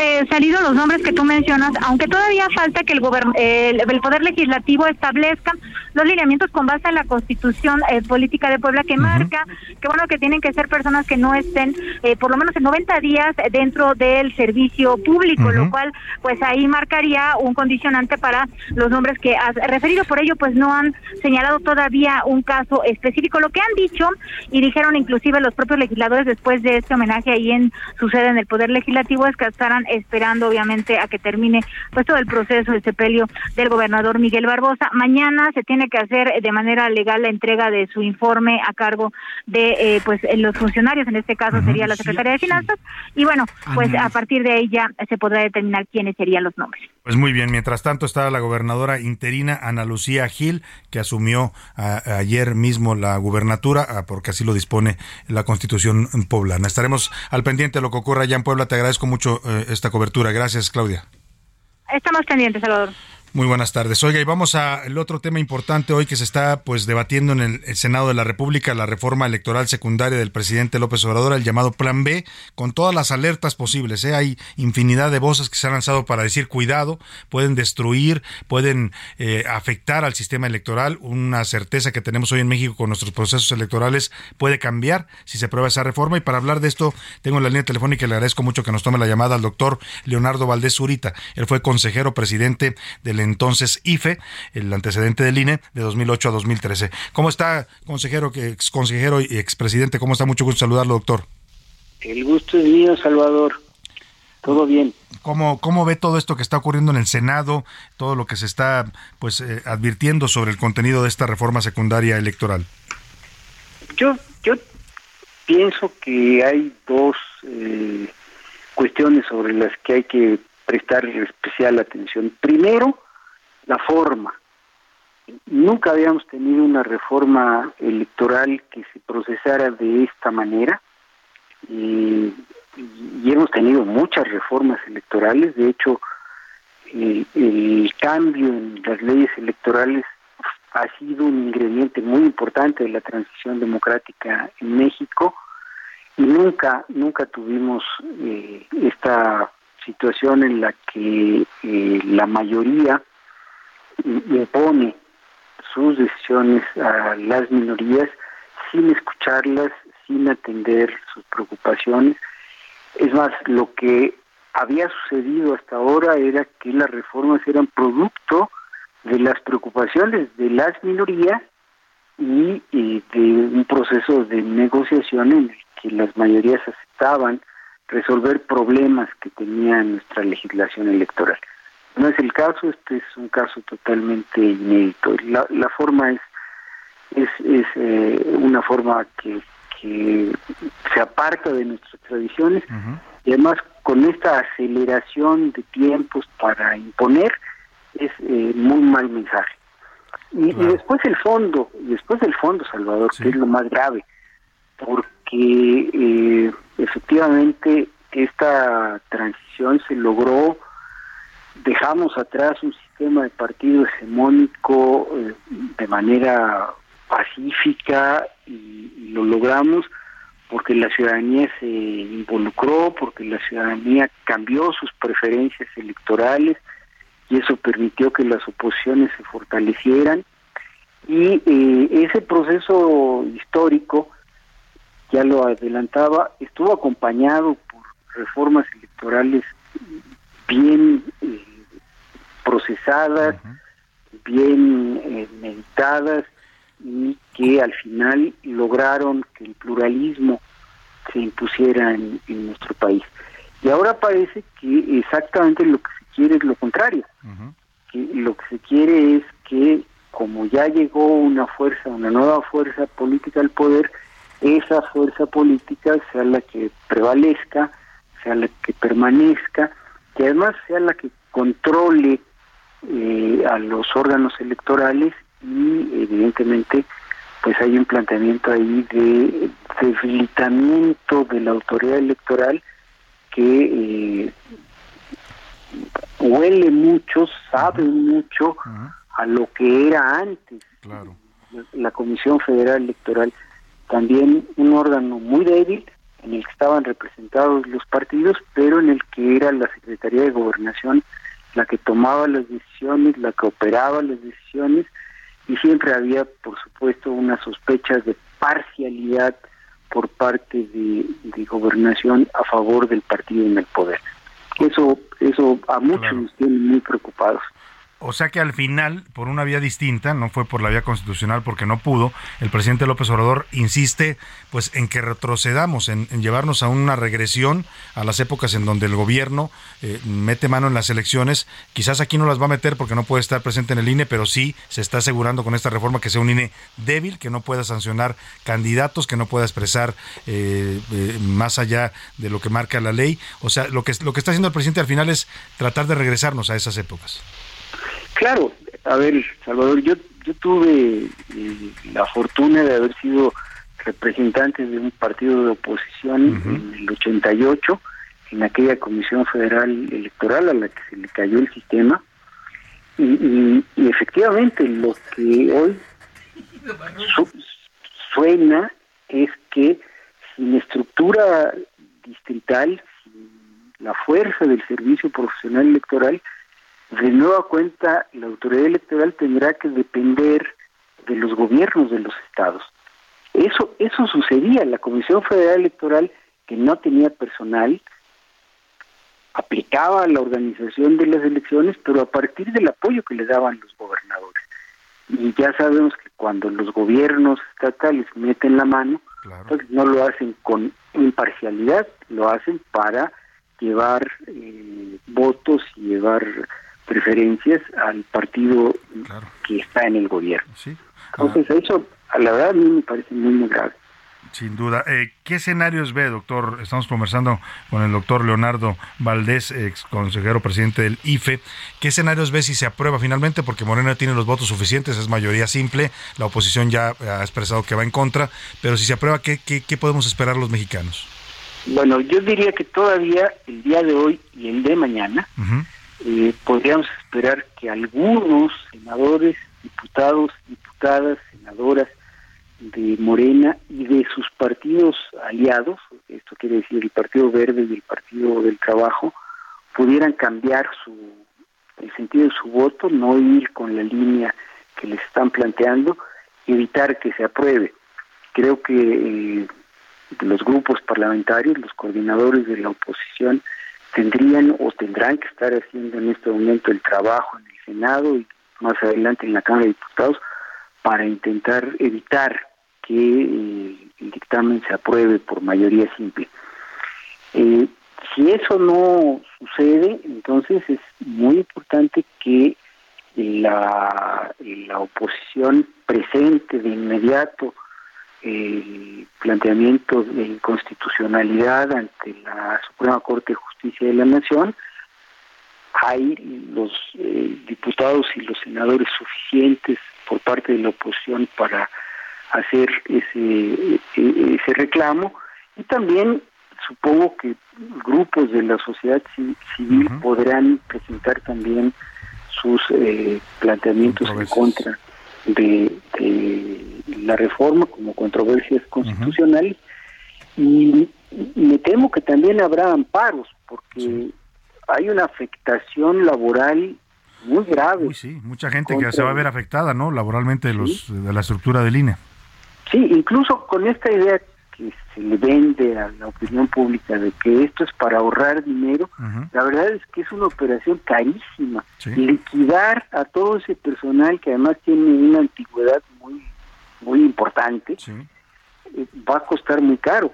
Eh, salido los nombres que tú mencionas, aunque todavía falta que el, el, Poder Legislativo establezca los lineamientos con base en la Constitución eh, Política de Puebla que marca que bueno que tienen que ser personas que no estén eh, por lo menos en 90 días dentro del servicio público, lo cual pues ahí marcaría un condicionante para los nombres que has referido. Por ello pues no han señalado todavía un caso específico. Lo que han dicho y dijeron inclusive los propios legisladores después de este homenaje ahí en su sede en el Poder Legislativo es que estarán esperando obviamente a que termine pues todo el proceso de sepelio del gobernador Miguel Barbosa. Mañana se tiene que hacer de manera legal la entrega de su informe a cargo de eh, pues los funcionarios, en este caso sería la Secretaría de Finanzas, y bueno, pues a partir de ahí ya se podrá determinar quiénes serían los nombres. Pues muy bien, mientras tanto está la gobernadora interina Ana Lucía Gil, que asumió ayer mismo la gubernatura, porque así lo dispone la constitución poblana. Estaremos al pendiente de lo que ocurra allá en Puebla. Te agradezco mucho eh, esta cobertura. Gracias, Claudia. Estamos pendientes, Salvador. Muy buenas tardes. Oiga, y vamos al otro tema importante hoy que se está pues debatiendo en el, Senado de la República, la reforma electoral secundaria del presidente López Obrador, el llamado Plan B, con todas las alertas posibles. ¿eh? Hay infinidad de voces que se han lanzado para decir cuidado, pueden destruir, pueden eh, afectar al sistema electoral. Una certeza que tenemos hoy en México con nuestros procesos electorales puede cambiar si se aprueba esa reforma. Y para hablar de esto, tengo en la línea telefónica y le agradezco mucho que nos tome la llamada al doctor Leonardo Valdés Zurita. Él fue consejero presidente del entonces IFE, el antecedente del INE, de 2008 a 2013. ¿Cómo está, consejero, ex consejero y expresidente? ¿Cómo está? Mucho gusto saludarlo, doctor. El gusto es mío, Salvador. Todo bien. ¿Cómo, ¿Cómo ve todo esto que está ocurriendo en el Senado, todo lo que se está pues eh, advirtiendo sobre el contenido de esta reforma secundaria electoral? Yo, yo pienso que hay dos eh, cuestiones sobre las que hay que prestar especial atención. Primero, la forma. Nunca habíamos tenido una reforma electoral que se procesara de esta manera y, hemos tenido muchas reformas electorales. De hecho, el cambio en las leyes electorales ha sido un ingrediente muy importante de la transición democrática en México y nunca nunca tuvimos eh, esta situación en la que eh, la mayoría impone sus decisiones a las minorías sin escucharlas, sin atender sus preocupaciones. Es más, lo que había sucedido hasta ahora era que las reformas eran producto de las preocupaciones de las minorías y, y de un proceso de negociación en el que las mayorías aceptaban resolver problemas que tenía nuestra legislación electoral. No es el caso, este es un caso totalmente inédito. La, la forma es es, es eh, una forma que, que se aparta de nuestras tradiciones y además con esta aceleración de tiempos para imponer es eh, muy mal mensaje. Y, después el fondo, después del fondo, Salvador, que es lo más grave, porque eh, efectivamente esta transición se logró dejamos atrás un sistema de partido hegemónico eh, de manera pacífica y, lo logramos porque la ciudadanía se involucró, porque la ciudadanía cambió sus preferencias electorales y eso permitió que las oposiciones se fortalecieran. Y eh, ese proceso histórico, ya lo adelantaba, estuvo acompañado por reformas electorales bien eh, procesadas, bien eh, meditadas y que al final lograron que el pluralismo se impusiera en, nuestro país. Y ahora parece que exactamente lo que se quiere es lo contrario. que lo que se quiere es que como ya llegó una fuerza, una nueva fuerza política al poder, esa fuerza política sea la que prevalezca, sea la que permanezca, que además sea la que controle eh, a los órganos electorales y evidentemente pues hay un planteamiento ahí de debilitamiento de la autoridad electoral que eh, huele mucho, sabe mucho a lo que era antes. La Comisión Federal Electoral, también un órgano muy débil, en el que estaban representados los partidos, pero en el que era la Secretaría de Gobernación la que tomaba las decisiones, la que operaba las decisiones, y siempre había, por supuesto, una sospecha de parcialidad por parte de, de gobernación a favor del partido en el poder. Eso, eso a muchos nos tiene muy preocupados. O sea que al final, por una vía distinta, no fue por la vía constitucional porque no pudo, el presidente López Obrador insiste pues en que retrocedamos, en, llevarnos a una regresión a las épocas en donde el gobierno eh, mete mano en las elecciones. Quizás aquí no las va a meter porque no puede estar presente en el INE, pero sí se está asegurando con esta reforma que sea un INE débil, que no pueda sancionar candidatos, que no pueda expresar eh, eh, más allá de lo que marca la ley. O sea, lo que, lo que está haciendo el presidente al final es tratar de regresarnos a esas épocas. Claro, a ver, Salvador, yo, yo tuve eh, la fortuna de haber sido representante de un partido de oposición en el 88, en aquella Comisión Federal Electoral a la que se le cayó el sistema. Y, efectivamente lo que hoy suena es que sin estructura distrital, sin la fuerza del servicio profesional electoral, de nueva cuenta la autoridad electoral tendrá que depender de los gobiernos de los estados. Eso, eso sucedía. La Comisión Federal Electoral, que no tenía personal, aplicaba la organización de las elecciones, pero a partir del apoyo que le daban los gobernadores. Y ya sabemos que cuando los gobiernos estatales meten la mano, pues no lo hacen con imparcialidad, lo hacen para llevar eh, votos y llevar preferencias al partido que está en el gobierno. Entonces, eso, a la verdad, a mí me parece muy, muy grave. Sin duda. Eh, ¿Qué escenarios ve, doctor? Estamos conversando con el doctor Leonardo Valdés, ex consejero presidente del IFE. ¿Qué escenarios ve si se aprueba finalmente? Porque Morena tiene los votos suficientes, es mayoría simple, la oposición ya ha expresado que va en contra, pero si se aprueba, ¿qué, qué, podemos esperar los mexicanos? Bueno, yo diría que todavía el día de hoy y el de mañana eh, podríamos esperar que algunos senadores, diputados, diputadas, senadoras de Morena y de sus partidos aliados, esto quiere decir el Partido Verde y el Partido del Trabajo, pudieran cambiar su el sentido de su voto, no ir con la línea que les están planteando evitar que se apruebe. Creo que eh, los grupos parlamentarios, los coordinadores de la oposición, tendrían o tendrán que estar haciendo en este momento el trabajo en el Senado y más adelante en la Cámara de Diputados para intentar evitar que eh, el dictamen se apruebe por mayoría simple. Eh, si eso no sucede, entonces es muy importante que la, la oposición presente de inmediato el planteamiento de inconstitucionalidad ante la Suprema Corte de Justicia de la Nación, hay los eh, diputados y los senadores suficientes por parte de la oposición para hacer ese, e, ese reclamo y también supongo que grupos de la sociedad civil podrán presentar también sus eh, planteamientos en contra de, la reforma como controversias constitucionales y me temo que también habrá amparos porque hay una afectación laboral muy grave. sí, mucha gente que se va a ver afectada, ¿no? Laboralmente de, los, de la estructura del INE. Sí, incluso con esta idea que se le vende a la opinión pública de que esto es para ahorrar dinero, la verdad es que es una operación carísima. Liquidar a todo ese personal que además tiene una antigüedad muy muy importante, eh, va a costar muy caro.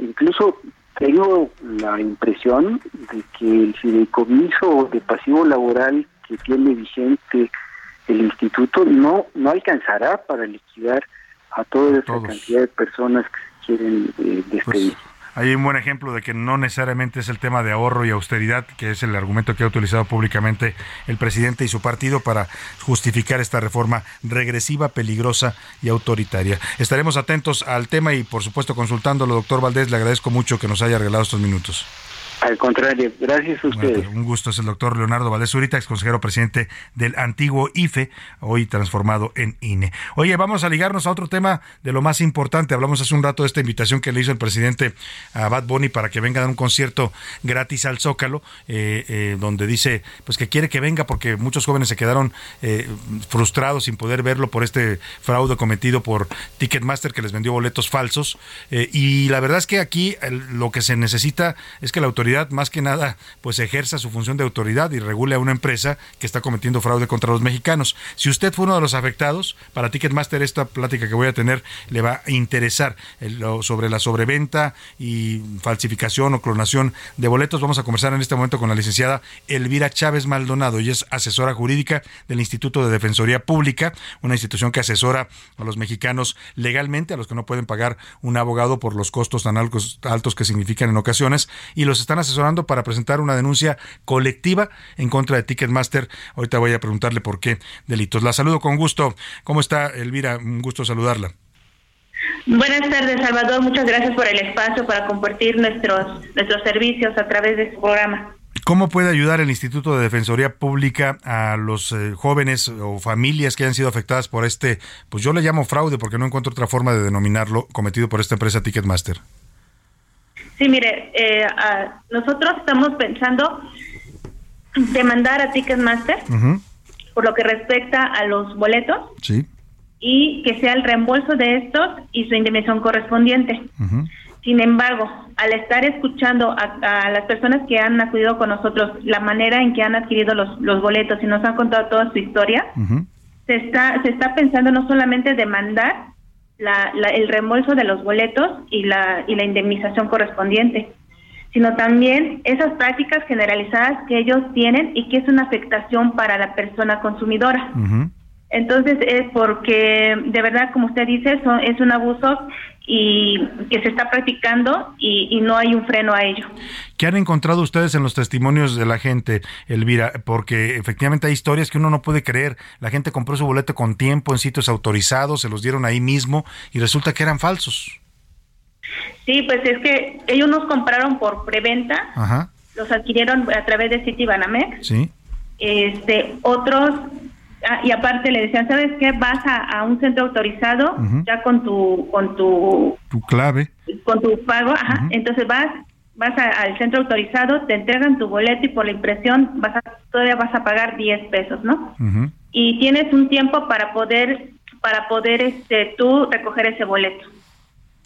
Incluso tengo la impresión de que el fideicomiso de pasivo laboral que tiene vigente el instituto no no alcanzará para liquidar a toda esa cantidad de personas que quieren eh, despedir. Pues, hay un buen ejemplo de que no necesariamente es el tema de ahorro y austeridad, que es el argumento que ha utilizado públicamente el presidente y su partido para justificar esta reforma regresiva, peligrosa y autoritaria. Estaremos atentos al tema y, por supuesto, consultándolo, doctor Valdés. Le agradezco mucho que nos haya regalado estos minutos. Al contrario, gracias a ustedes. un gusto, es el doctor Leonardo Valdés Zurita, ex consejero presidente del antiguo IFE, hoy transformado en INE. Oye, vamos a ligarnos a otro tema de lo más importante. Hablamos hace un rato de esta invitación que le hizo el presidente a Bad Bunny para que venga a dar un concierto gratis al Zócalo, eh, eh, donde dice pues que quiere que venga porque muchos jóvenes se quedaron eh, frustrados sin poder verlo por este fraude cometido por Ticketmaster que les vendió boletos falsos. y la verdad es que aquí lo que se necesita es que la autoridad más que nada pues ejerza su función de autoridad y regule a una empresa que está cometiendo fraude contra los mexicanos. Si usted fue uno de los afectados, para Ticketmaster esta plática que voy a tener le va a interesar sobre la sobreventa y falsificación o clonación de boletos. Vamos a conversar en este momento con la licenciada Elvira Chávez Maldonado. Ella es asesora jurídica del Instituto de Defensoría Pública, una institución que asesora a los mexicanos legalmente, a los que no pueden pagar un abogado por los costos tan altos que significan en ocasiones, y los están asesorando para presentar una denuncia colectiva en contra de Ticketmaster. Ahorita voy a preguntarle por qué delitos. La saludo con gusto. ¿Cómo está Elvira? Un gusto saludarla. Buenas tardes, Salvador. Muchas gracias por el espacio para compartir nuestros, nuestros servicios a través de su programa. ¿Cómo puede ayudar el Instituto de Defensoría Pública a los eh, jóvenes o familias que han sido afectadas por este, pues yo le llamo fraude porque no encuentro otra forma de denominarlo, cometido por esta empresa Ticketmaster? Sí, mire, eh, nosotros estamos pensando demandar a Ticketmaster por lo que respecta a los boletos y que sea el reembolso de estos y su indemnización correspondiente. Sin embargo, al estar escuchando a, las personas que han acudido con nosotros, la manera en que han adquirido los, los boletos y nos han contado toda su historia, se está se está pensando no solamente demandar el reembolso de los boletos y la, y la indemnización correspondiente, sino también esas prácticas generalizadas que ellos tienen y que es una afectación para la persona consumidora. Entonces es porque de verdad, como usted dice, es un abuso y que se está practicando y, no hay un freno a ello. ¿Qué han encontrado ustedes en los testimonios de la gente, Elvira? Porque efectivamente hay historias que uno no puede creer. La gente compró su boleto con tiempo en sitios autorizados, se los dieron ahí mismo y resulta que eran falsos. Sí, pues es que ellos nos compraron por preventa, los adquirieron a través de Citibanamex. Sí. Este, otros y aparte le decían, ¿sabes qué? Vas a, un centro autorizado ya con tu con tu tu clave, con tu pago, ajá. Entonces vas vas al centro autorizado, te entregan tu boleto y por la impresión vas a, todavía vas a pagar 10 pesos, ¿no? Y tienes un tiempo para poder para poder este tú recoger ese boleto.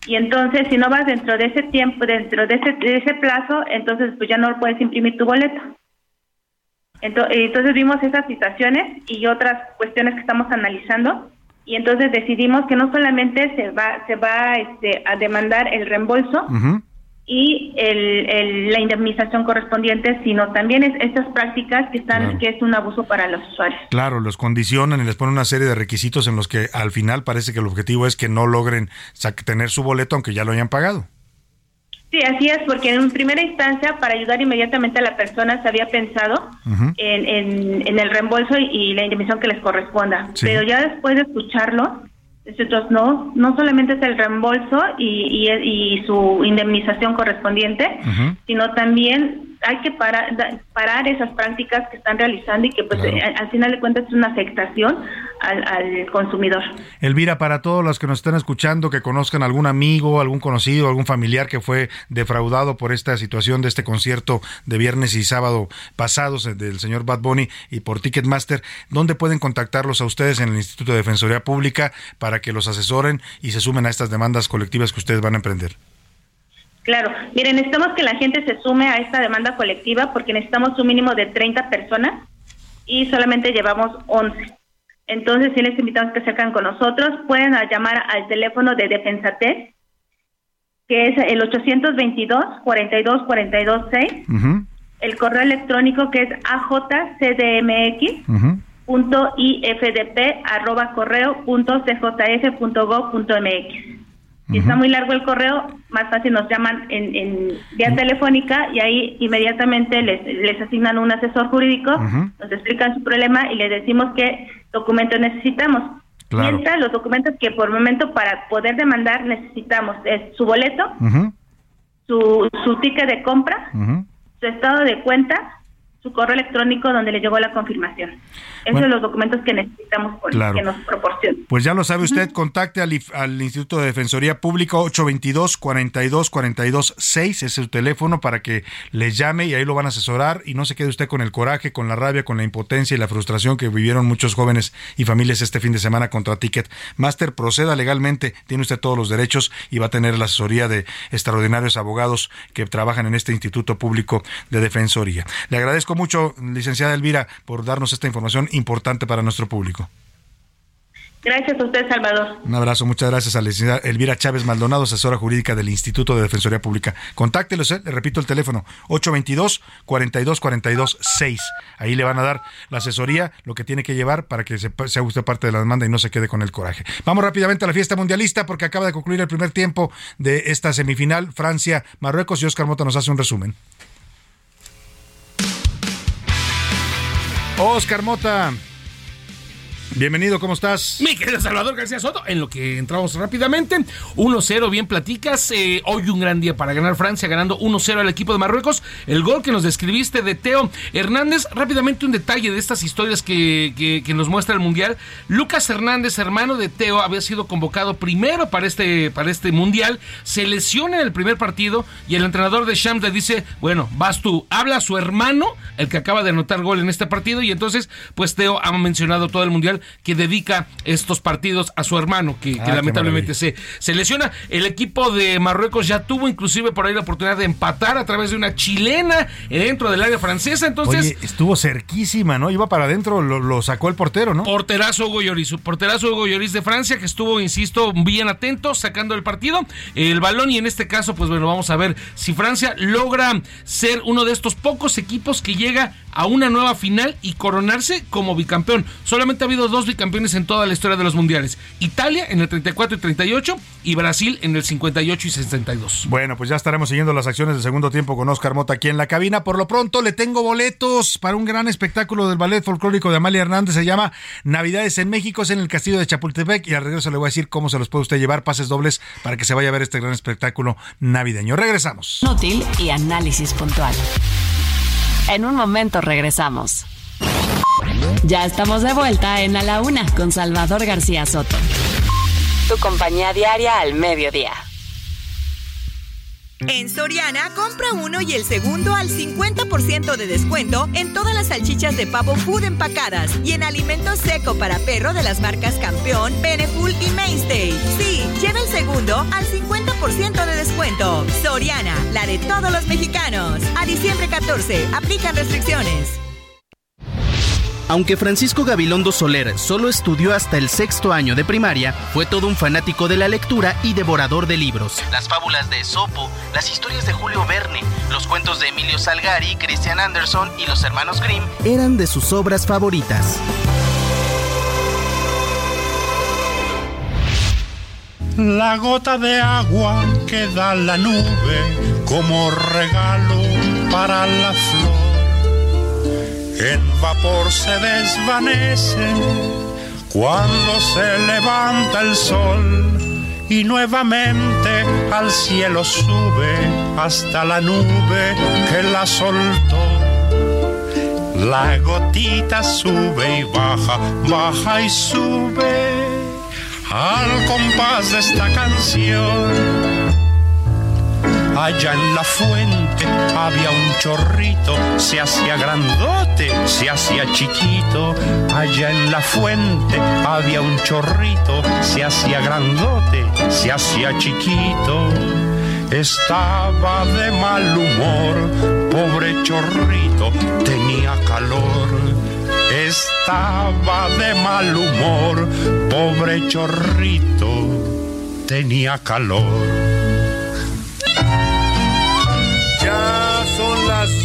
Y entonces si no vas dentro de ese tiempo, dentro de ese, de ese plazo, entonces pues ya no puedes imprimir tu boleto. Entonces, vimos esas situaciones y otras cuestiones que estamos analizando y entonces decidimos que no solamente se va se va este, a demandar el reembolso y el, la indemnización correspondiente, sino también es estas prácticas que están que es un abuso para los usuarios. Claro, los condicionan y les ponen una serie de requisitos en los que al final parece que el objetivo es que no logren tener su boleto aunque ya lo hayan pagado. Sí, así es, porque en primera instancia, para ayudar inmediatamente a la persona, se había pensado en, en, el reembolso y, la indemnización que les corresponda. Pero ya después de escucharlo, nosotros no, no solamente es el reembolso y, y, su indemnización correspondiente, sino también hay que parar, parar esas prácticas que están realizando y que pues al, final de cuentas es una afectación al, consumidor. Elvira, para todos los que nos están escuchando, que conozcan algún amigo, algún conocido, algún familiar que fue defraudado por esta situación de este concierto de viernes y sábado pasados eh, del señor Bad Bunny y por Ticketmaster, ¿dónde pueden contactarlos a ustedes en el Instituto de Defensoría Pública para que los asesoren y se sumen a estas demandas colectivas que ustedes van a emprender? Claro, miren, necesitamos que la gente se sume a esta demanda colectiva porque necesitamos un mínimo de 30 personas y solamente llevamos 11. Entonces, si les invitamos que se acercan con nosotros, pueden llamar al teléfono de Defensatec, que es el 822-42-42-6, el correo electrónico que es ajcdmx. punto ifdp arroba correo punto punto mx si está muy largo el correo, más fácil nos llaman en, en vía telefónica y ahí inmediatamente les, les asignan un asesor jurídico, nos explican su problema y les decimos qué documentos necesitamos. Mientras, los documentos que por momento para poder demandar necesitamos es su boleto, su, su ticket de compra su estado de cuenta, su correo electrónico donde le llegó la confirmación. Esos son los documentos que necesitamos por, que nos proporcionen. Pues ya lo sabe usted, contacte al, al, Instituto de Defensoría Pública 822 42 42 6, es su teléfono para que les llame y ahí lo van a asesorar y no se quede usted con el coraje, con la rabia, con la impotencia y la frustración que vivieron muchos jóvenes y familias este fin de semana contra Ticket Master. Proceda legalmente, tiene usted todos los derechos y va a tener la asesoría de extraordinarios abogados que trabajan en este Instituto Público de Defensoría. Le agradezco mucho, licenciada Elvira, por darnos esta información importante para nuestro público. Gracias a usted, Salvador. Un abrazo, muchas gracias a la licenciada Elvira Chávez Maldonado, asesora jurídica del Instituto de Defensoría Pública. Contáctelos, le repito el teléfono, 822-4242-6. Ahí le van a dar la asesoría, lo que tiene que llevar para que se, sea usted parte de la demanda y no se quede con el coraje. Vamos rápidamente a la fiesta mundialista porque acaba de concluir el primer tiempo de esta semifinal, Francia-Marruecos, y Oscar Mota nos hace un resumen. Oscar Mota. Bienvenido, ¿cómo estás? Mi querido Salvador García Soto, en lo que entramos rápidamente, 1-0, bien platicas, eh, hoy un gran día para ganar Francia, ganando 1-0 al equipo de Marruecos, el gol que nos describiste de Teo Hernández, rápidamente un detalle de estas historias que, que, nos muestra el Mundial, Lucas Hernández, hermano de Teo, había sido convocado primero para este, para este Mundial, se lesiona en el primer partido y el entrenador de Shams le dice, bueno, vas tú, habla a su hermano, el que acaba de anotar gol en este partido, y entonces, pues Teo ha mencionado todo el Mundial que dedica estos partidos a su hermano, que, Ah, lamentablemente se, se lesiona. El equipo de Marruecos ya tuvo inclusive por ahí la oportunidad de empatar a través de una chilena dentro del área francesa. Entonces, Oye, estuvo cerquísima, ¿no? Iba para adentro, lo, lo sacó el portero, ¿no? Porterazo Hugo Lloris, porterazo Hugo Lloris de Francia que estuvo, insisto, bien atento sacando el partido, el balón y en este caso, pues bueno, vamos a ver si Francia logra ser uno de estos pocos equipos que llega a una nueva final y coronarse como bicampeón. Solamente ha habido dos bicampeones en toda la historia de los mundiales. Italia en el 34 y 38 y Brasil en el 58 y 62. Bueno, pues ya estaremos siguiendo las acciones del segundo tiempo con Oscar Mota aquí en la cabina. Por lo pronto le tengo boletos para un gran espectáculo del ballet folclórico de Amalia Hernández. Se llama Navidades en México, es en el Castillo de Chapultepec y al regreso le voy a decir cómo se los puede usted llevar, pases dobles para que se vaya a ver este gran espectáculo navideño. Regresamos. Útil y análisis puntual. En un momento regresamos. Ya estamos de vuelta en A la Una con Salvador García Soto. Tu compañía diaria al mediodía. En Soriana, compra uno y el segundo al 50% de descuento en todas las salchichas de pavo food empacadas y en alimento seco para perro de las marcas Campeón, Beneful y Mainstay. Sí, lleva el segundo al 50% de descuento. Soriana, la de todos los mexicanos. A diciembre 14, aplican restricciones. Aunque Francisco Gabilondo Soler solo estudió hasta el sexto año de primaria, fue todo un fanático de la lectura y devorador de libros. Las fábulas de Esopo, las historias de Julio Verne, los cuentos de Emilio Salgari, Christian Anderson y los hermanos Grimm eran de sus obras favoritas. La gota de agua que da la nube como regalo para la flor. En vapor se desvanece cuando se levanta el sol y nuevamente al cielo sube hasta la nube que la soltó. La gotita sube y baja, baja y sube al compás de esta canción. Allá en la fuente había un chorrito, se hacía grandote, se hacía chiquito. Allá en la fuente había un chorrito, se hacía grandote, se hacía chiquito. Estaba de mal humor, pobre chorrito, tenía calor. Estaba de mal humor, pobre chorrito, tenía calor.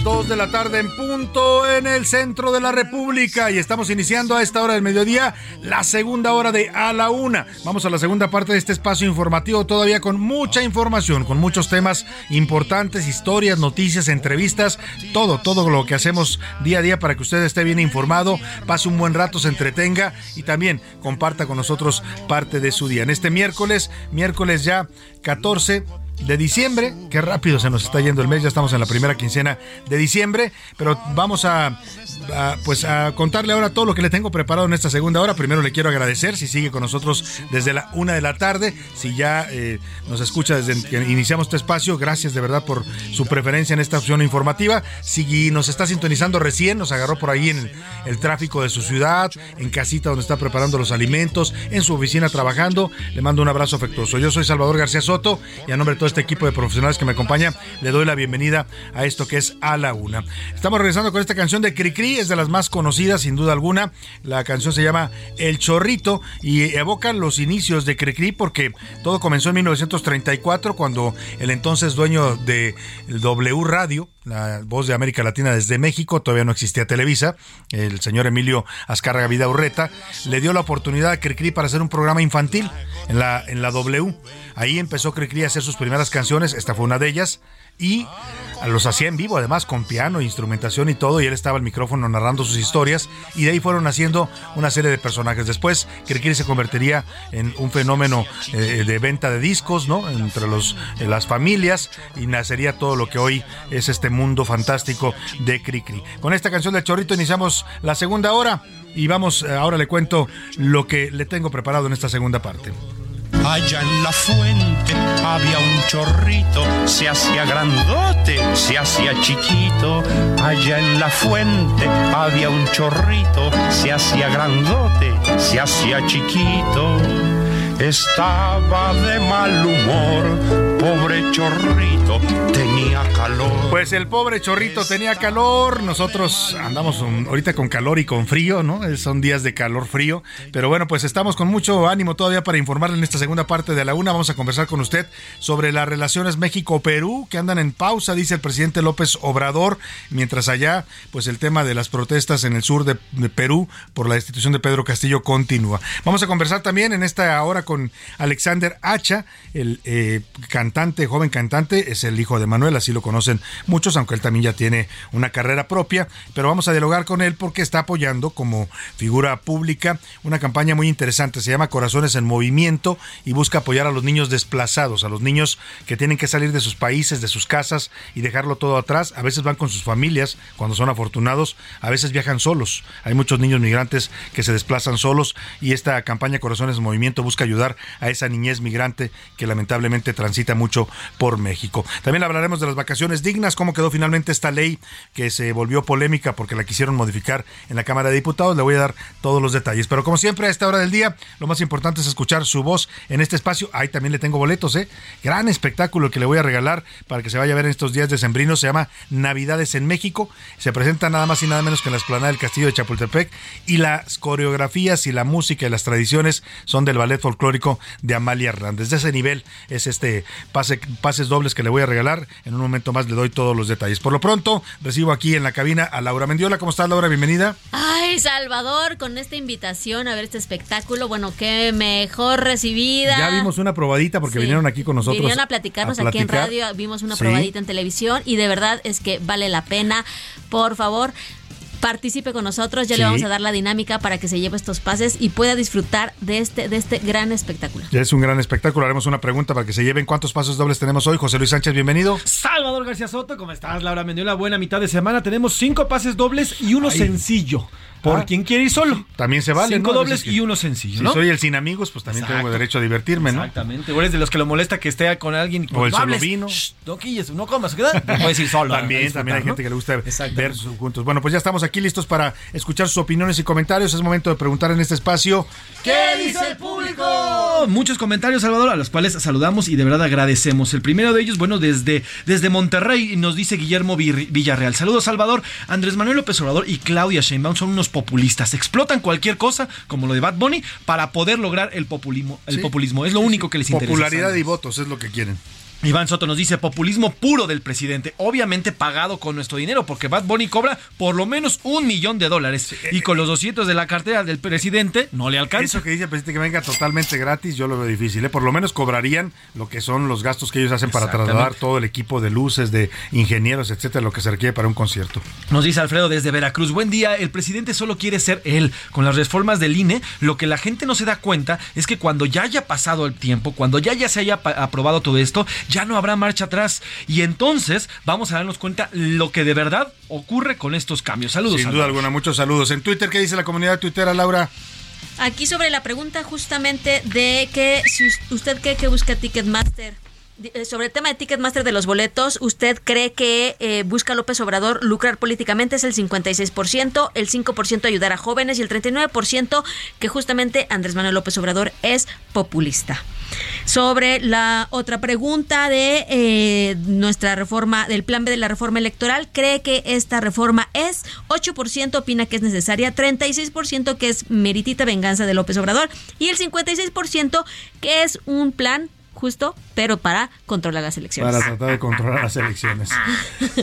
Las 2 de la tarde en punto en el centro de la República y estamos iniciando a esta hora del mediodía la segunda hora de A la Una. Vamos a la segunda parte de este espacio informativo todavía con mucha información, con muchos temas importantes, historias, noticias, entrevistas, todo, todo lo que hacemos día a día para que usted esté bien informado, pase un buen rato, se entretenga y también comparta con nosotros parte de su día. En este miércoles, miércoles ya 14 de diciembre. Qué rápido se nos está yendo el mes, ya estamos en la primera quincena de diciembre, pero vamos a, pues a contarle ahora todo lo que le tengo preparado en esta segunda hora. Primero le quiero agradecer si sigue con nosotros desde la una de la tarde, si ya eh, nos escucha desde que iniciamos este espacio, gracias de verdad por su preferencia en esta opción informativa. Si nos está sintonizando recién, nos agarró por ahí en el, tráfico de su ciudad, en casita donde está preparando los alimentos, en su oficina trabajando, le mando un abrazo afectuoso. Yo soy Salvador García Soto y a nombre de todo este equipo de profesionales que me acompaña, le doy la bienvenida a esto que es A la Una. Estamos regresando con esta canción de Cricri, es de las más conocidas sin duda alguna. La canción se llama El Chorrito y evoca los inicios de Cricri porque todo comenzó en 1934 cuando el entonces dueño de W Radio, la voz de América Latina desde México, todavía no existía Televisa, el señor Emilio Azcárraga Vida Urreta, le dio la oportunidad a Cricri para hacer un programa infantil en la, en la W. Ahí empezó Cricri a hacer sus primeras canciones, esta fue una de ellas, y los hacía en vivo, además con piano, instrumentación y todo, y él estaba al micrófono narrando sus historias, y de ahí fueron haciendo una serie de personajes. Después, Cricri se convertiría en un fenómeno eh, de venta de discos, ¿no? Entre los, eh, las familias, y nacería todo lo que hoy es este mundo fantástico de Cricri. Con esta canción del Chorrito iniciamos la segunda hora, y vamos, eh, ahora le cuento lo que le tengo preparado en esta segunda parte. Allá en la fuente había un chorrito, se hacía grandote, se hacía chiquito. Allá en la fuente había un chorrito, se hacía grandote, se hacía chiquito. Estaba de mal humor, pobre chorrito, tenía calor. Pues el pobre chorrito tenía calor, nosotros andamos ahorita con calor y con frío, ¿no? Son días de calor frío, pero bueno, pues estamos con mucho ánimo todavía para informarle en esta segunda parte de la una. Vamos a conversar con usted sobre las relaciones México-Perú, que andan en pausa, dice el presidente López Obrador, mientras allá, pues el tema de las protestas en el sur de, Perú por la destitución de Pedro Castillo continúa. Vamos a conversar también en esta hora con con Alexander Hacha, el eh, cantante, joven cantante, es el hijo de Manuel, así lo conocen muchos, aunque él también ya tiene una carrera propia, pero vamos a dialogar con él porque está apoyando como figura pública una campaña muy interesante, se llama Corazones en Movimiento y busca apoyar a los niños desplazados, a los niños que tienen que salir de sus países, de sus casas y dejarlo todo atrás, a veces van con sus familias cuando son afortunados, a veces viajan solos, hay muchos niños migrantes que se desplazan solos y esta campaña Corazones en Movimiento busca ayudar a esa niñez migrante que lamentablemente transita mucho por México. También hablaremos de las vacaciones dignas, cómo quedó finalmente esta ley que se volvió polémica porque la quisieron modificar en la Cámara de Diputados. Le voy a dar todos los detalles. Pero como siempre, a esta hora del día, lo más importante es escuchar su voz en este espacio. Ahí también le tengo boletos, ¿eh? Gran espectáculo que le voy a regalar para que se vaya a ver en estos días de sembrino. Se llama Navidades en México. Se presenta nada más y nada menos que en la esplanada del Castillo de Chapultepec. Y las coreografías y la música y las tradiciones son del ballet folclórico de Amalia Hernández. De ese nivel es este pase, pases dobles que le voy a regalar. En un momento más le doy todos los detalles. Por lo pronto, recibo aquí en la cabina a Laura Mendiola. ¿Cómo estás, Laura? Bienvenida. Ay, Salvador, con esta invitación a ver este espectáculo, bueno, qué mejor recibida. Ya vimos una probadita porque vinieron aquí con nosotros. Vinieron a platicarnos aquí en radio, vimos una probadita en televisión y de verdad es que vale la pena. Por favor, participe con nosotros, ya le vamos a dar la dinámica para que se lleve estos pases y pueda disfrutar de este, de este gran espectáculo. Ya es un gran espectáculo, haremos una pregunta para que se lleven cuántos pasos dobles tenemos hoy. José Luis Sánchez, bienvenido. Salvador García Soto, ¿cómo estás? Laura Mendiola, buena mitad de semana. Tenemos cinco pases dobles y uno sencillo. Por ah. quien quiere ir solo. También se vale. Cinco dobles y uno sencillo. Si soy el sin amigos, pues también tengo derecho a divertirme, ¿no? Exactamente. O eres de los que lo molesta que esté con alguien. O el solo vino. no quilles, no comas. Puedes ir solo. también, también hay gente que le gusta ver juntos. Bueno, pues ya estamos aquí listos para escuchar sus opiniones y comentarios. Es momento de preguntar en este espacio. ¿Qué dice el público? Muchos comentarios, Salvador, a los cuales saludamos y de verdad agradecemos. El primero de ellos, bueno, desde, desde Monterrey nos dice Guillermo Villarreal. Saludos, Salvador. Andrés Manuel López Obrador y Claudia Sheinbaum son unos populistas explotan cualquier cosa, como lo de Bad Bunny, para poder lograr el populismo. El populismo es lo único que les interesa. Popularidad y votos es lo que quieren. Iván Soto nos dice populismo puro del presidente, obviamente pagado con nuestro dinero, porque Bad Bunny cobra por lo menos un millón de dólares y con los 200 de la cartera del presidente no le alcanza. Eso que dice el presidente que venga totalmente gratis, yo lo veo difícil. ¿eh? Por lo menos cobrarían lo que son los gastos que ellos hacen para trasladar todo el equipo de luces, de ingenieros, etcétera, lo que se requiere para un concierto. Nos dice Alfredo desde Veracruz, buen día, el presidente solo quiere ser él. Con las reformas del INE, lo que la gente no se da cuenta es que cuando ya haya pasado el tiempo, cuando ya, ya se haya aprobado todo esto, ya no habrá marcha atrás. Y entonces vamos a darnos cuenta lo que de verdad ocurre con estos cambios. Saludos. Sin duda alguna, muchos saludos. En Twitter, ¿qué dice la comunidad tuitera, Laura? Aquí sobre la pregunta justamente de que si usted cree que busca Ticketmaster sobre el tema de Ticketmaster de los boletos, ¿usted cree que eh, busca López Obrador lucrar políticamente? Es el 56%, el 5% ayudar a jóvenes y el 39% que justamente Andrés Manuel López Obrador es populista. Sobre la otra pregunta de eh, nuestra reforma, del plan B de la reforma electoral, ¿cree que esta reforma es? 8% opina que es necesaria, 36% que es meritita venganza de López Obrador y el 56% que es un plan justo, pero para controlar las elecciones. Para tratar de controlar las elecciones.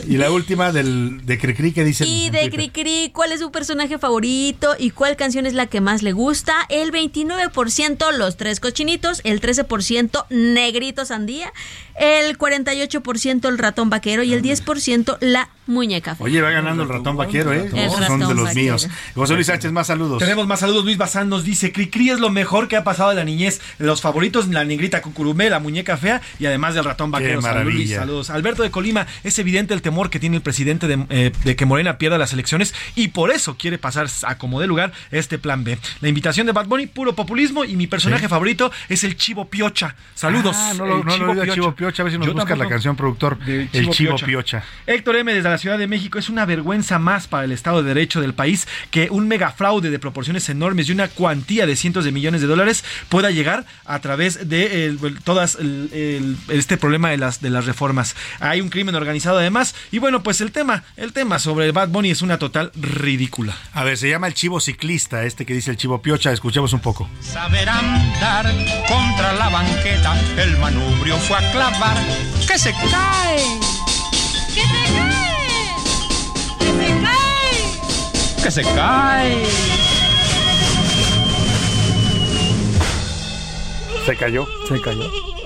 Y la última del, de Cricri que dice... Y de Cricri, ¿cuál es su personaje favorito y cuál canción es la que más le gusta? El 29% los tres cochinitos, el 13% negrito sandía, el 48% el ratón vaquero y el 10% la muñeca. Oye, va ganando el ratón vaquero, ¿eh? son de los míos. José Luis Sánchez, más saludos. Tenemos más saludos. Luis Bazán nos dice, Cricri es lo mejor que ha pasado de la niñez. Los favoritos, la negrita cucurumé, la muñeca fea y además del ratón vaquero. Qué Saludos, Alberto de Colima, es evidente el temor que tiene el presidente de, eh, de, que Morena pierda las elecciones y por eso quiere pasar a como de lugar este plan B. La invitación de Bad Bunny, puro populismo y mi personaje favorito es el Chivo Piocha. Saludos. Ah, no lo, no Chivo, Piocha. Chivo Piocha. A ver si nos busca la canción productor. el Chivo Piocha. Héctor M. desde la Ciudad de México. Es una vergüenza más para el Estado de Derecho del país que un megafraude de proporciones enormes y una cuantía de cientos de millones de dólares pueda llegar a través de todas este problema de las, de las reformas. Hay un crimen organizado además. Y bueno, pues el tema, el tema sobre Bad Bunny es una total ridícula. A ver, se llama el chivo ciclista, este que dice el chivo piocha. Escuchemos un poco. Saber andar contra la banqueta, el manubrio fue a clavar. ¡Que se cae! ¡Que se cae! ¡Que se cae! ¡Que se cae! Se cayó. Se cayó.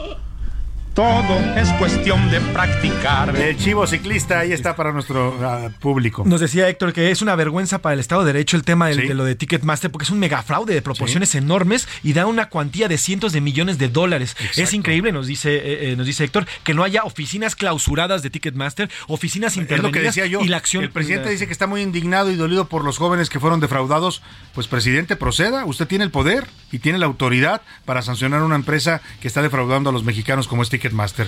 Todo es cuestión de practicar. El chivo ciclista ahí está para nuestro uh, público. Nos decía Héctor que es una vergüenza para el Estado de Derecho el tema del, de lo de Ticketmaster porque es un megafraude de proporciones sí. enormes y da una cuantía de cientos de millones de dólares. Exacto. Es increíble, nos dice, eh, eh, nos dice Héctor, que no haya oficinas clausuradas de Ticketmaster, oficinas intervenidas es lo que decía yo. y la acción. El presidente dice que está muy indignado y dolido por los jóvenes que fueron defraudados. Pues presidente, proceda. Usted tiene el poder y tiene la autoridad para sancionar una empresa que está defraudando a los mexicanos como es Ticketmaster.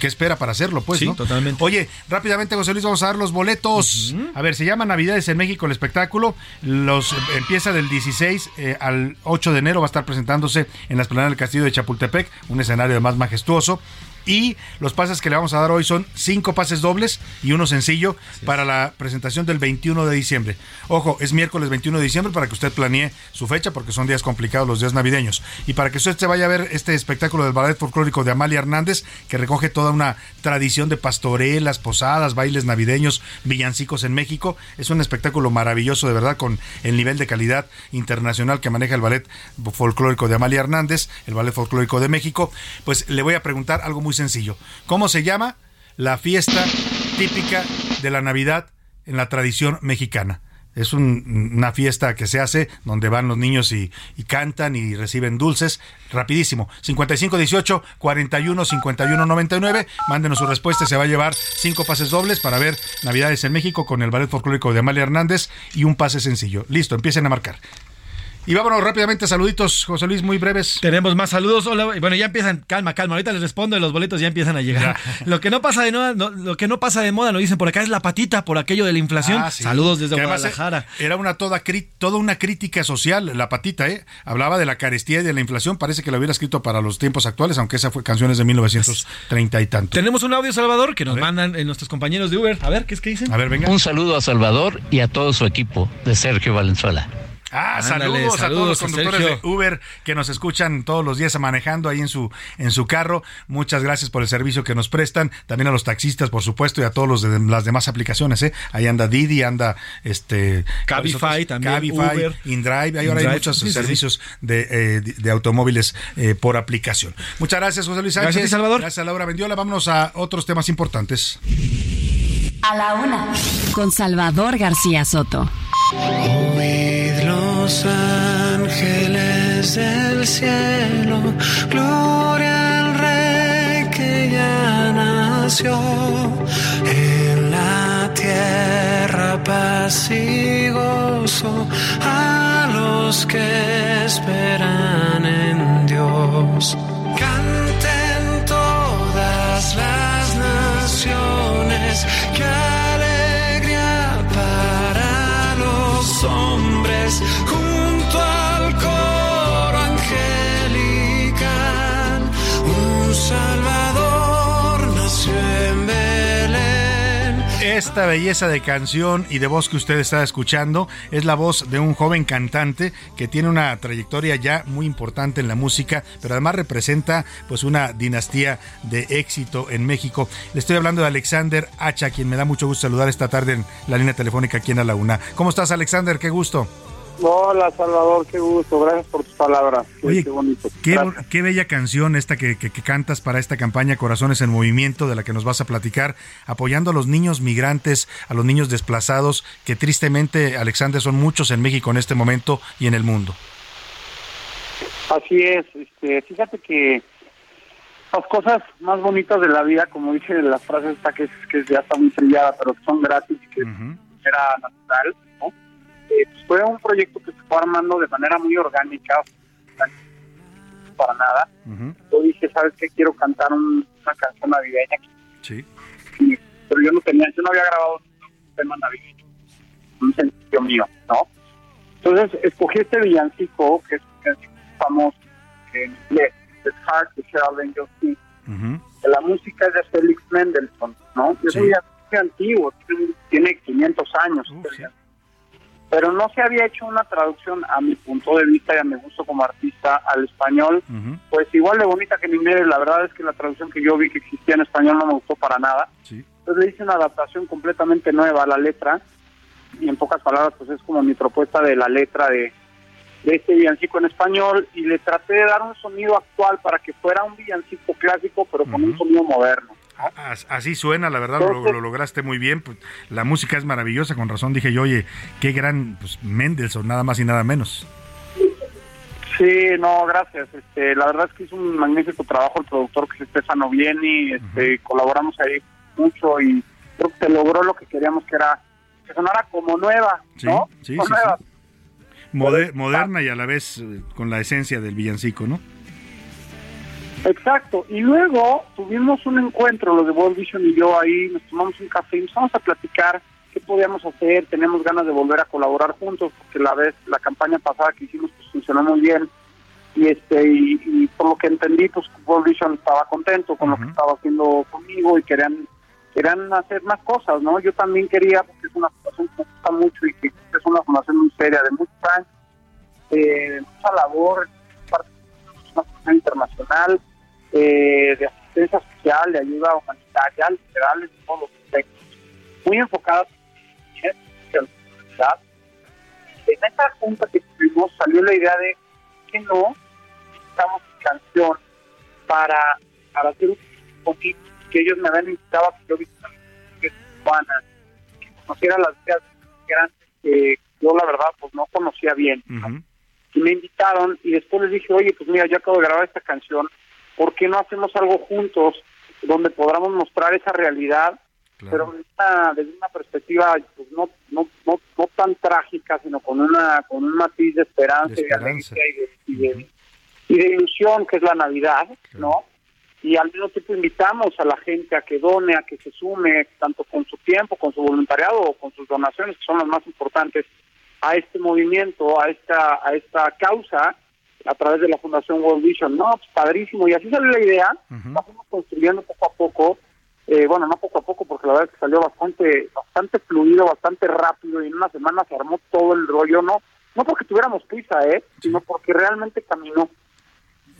¿Qué espera para hacerlo? Pues, sí, ¿no? totalmente. Oye, rápidamente, José Luis, vamos a dar los boletos. Uh -huh. A ver, se llama Navidades en México el espectáculo. Los empieza del 16 eh, al 8 de enero, va a estar presentándose en la esplanada del Castillo de Chapultepec, un escenario más majestuoso. Y los pases que le vamos a dar hoy son cinco pases dobles y uno sencillo para la presentación del 21 de diciembre. Ojo, es miércoles 21 de diciembre para que usted planee su fecha porque son días complicados los días navideños. Y para que usted se vaya a ver este espectáculo del ballet folclórico de Amalia Hernández que recoge toda una tradición de pastorelas, posadas, bailes navideños, villancicos en México. Es un espectáculo maravilloso de verdad con el nivel de calidad internacional que maneja el ballet folclórico de Amalia Hernández, el ballet folclórico de México. Pues le voy a preguntar algo muy sencillo. ¿Cómo se llama la fiesta típica de la Navidad en la tradición mexicana? Es un, una fiesta que se hace donde van los niños y, cantan y reciben dulces. Rapidísimo. 5518 41 51 99. Mándenos su respuesta. Se va a llevar cinco pases dobles para ver Navidades en México con el ballet folclórico de Amalia Hernández y un pase sencillo. Listo, empiecen a marcar. Y vámonos rápidamente, saluditos, José Luis, muy breves. Tenemos más saludos. Hola, bueno, ya empiezan, calma, calma. Ahorita les respondo y los boletos ya empiezan a llegar. lo que no pasa de moda, no, lo que no pasa de moda, lo dicen por acá, es la patita por aquello de la inflación. Ah, sí. Saludos desde que Guadalajara. Era una toda, toda una crítica social, la patita, ¿eh? Hablaba de la carestía y de la inflación. Parece que la hubiera escrito para los tiempos actuales, aunque esa fue canciones de 1930 y tanto. Tenemos un audio, Salvador, que nos mandan eh, nuestros compañeros de Uber. A ver, ¿qué es que dicen? A ver, venga. Un saludo a Salvador y a todo su equipo de Sergio Valenzuela. Ah, Ándale, saludos, saludos, a todos los conductores Sergio. de Uber que nos escuchan todos los días manejando ahí en su en su carro. Muchas gracias por el servicio que nos prestan. También a los taxistas, por supuesto, y a todos los de las demás aplicaciones. ¿eh? Ahí anda Didi, anda este Cabify también, Cabify, Uber, InDrive. Ahí ahora hay muchos sí, servicios sí. De, eh, de, automóviles eh, por aplicación. Muchas gracias, José Luis Sánchez. Gracias, Salvador. Gracias a Laura Mendiola. Vámonos a otros temas importantes. A la una. Con Salvador García Soto. Oíd los ángeles del cielo, gloria al rey que ya nació en la tierra paz y gozo a los que esperan en Dios. Esta belleza de canción y de voz que usted está escuchando es la voz de un joven cantante que tiene una trayectoria ya muy importante en la música, pero además representa pues una dinastía de éxito en México. Le estoy hablando de Alexander Hacha, quien me da mucho gusto saludar esta tarde en la línea telefónica aquí en la Una. ¿Cómo estás, Alexander? Qué gusto. Hola Salvador, qué gusto, gracias por tus palabras. Oye, qué bonito. Qué, bella canción esta que, que- que cantas para esta campaña Corazones en Movimiento de la que nos vas a platicar, apoyando a los niños migrantes, a los niños desplazados, que tristemente, Alexander, son muchos en México en este momento y en el mundo. Así es, este, fíjate que las cosas más bonitas de la vida, como dice la frase esta que, es, que ya está muy trillada, pero son gratis y que era natural. Eh, pues fue un proyecto que se fue armando de manera muy orgánica, para nada. Yo dije, ¿sabes qué? Quiero cantar un- una canción navideña. Sí. Y- pero yo no tenía, yo no había grabado un tema navideño, un sencillo mío, ¿no? Entonces escogí este villancico, que es un villancico famoso en inglés, It's Hard to Share Angel Sing, la música es de Felix Mendelssohn, ¿no? Es un villancico muy antiguo, tiene, tiene 500 años. Pero no se había hecho una traducción a mi punto de vista y a mi gusto como artista al español, pues igual de bonita que en inglés, la verdad es que la traducción que yo vi que existía en español no me gustó para nada. Entonces le hice una adaptación completamente nueva a la letra y en pocas palabras pues es como mi propuesta de la letra de, de este villancico en español y le traté de dar un sonido actual para que fuera un villancico clásico pero con un sonido moderno. As- Así suena, la verdad, lo, lo lograste muy bien. pues, la música es maravillosa, con razón dije yo, oye, qué gran pues, Mendelssohn, nada más y nada menos. Sí, no, gracias. Este, la verdad es que hizo un magnífico trabajo el productor que es Stefano Vieni, este, colaboramos ahí mucho y creo que se logró lo que queríamos que era que sonara como nueva, Sí, ¿no? sí, Como sí, nueva. Moder- moderna y a la vez eh, con la esencia del villancico, ¿no? Exacto. Y luego tuvimos un encuentro, los de World Vision y yo ahí, nos tomamos un café y empezamos a platicar qué podíamos hacer, tenemos ganas de volver a colaborar juntos, porque la vez, la campaña pasada que hicimos pues funcionó muy bien. Y este y, y por lo que entendí, pues World Vision estaba contento con lo que estaba haciendo conmigo y querían querían hacer más cosas, ¿no? Yo también quería, porque es una fundación que me gusta mucho y que es una fundación muy seria, de muchos años, eh, mucha labor, parte de una fundación internacional, eh, de asistencia social, de ayuda humanitaria, literal, en todos los aspectos, muy enfocada en la comunidad. En esta junta que tuvimos salió la idea de que no necesitamos canción para, para hacer un poquito que ellos me habían invitado a que yo visitara Tijuana, que conociera las vidas grandes que yo la verdad pues no conocía bien. Y me invitaron y después les dije, oye, pues mira, yo acabo de grabar esta canción, ¿por qué no hacemos algo juntos donde podamos mostrar esa realidad, pero desde una, desde una perspectiva pues, no, no, no, no tan trágica, sino con una con un matiz de esperanza, y de esperanza. y de, y de- y de ilusión, que es la Navidad, ¿no? Y al mismo tiempo invitamos a la gente a que done, a que se sume, tanto con su tiempo, con su voluntariado o con sus donaciones, que son las más importantes, a este movimiento, a esta, a esta causa, a través de la Fundación World Vision. No, pues padrísimo. Y así salió la idea, la fuimos construyendo poco a poco. Eh, bueno, no poco a poco, porque la verdad es que salió bastante, bastante fluido, bastante rápido, y en una semana se armó todo el rollo, no, no porque tuviéramos prisa, eh, sino porque realmente caminó.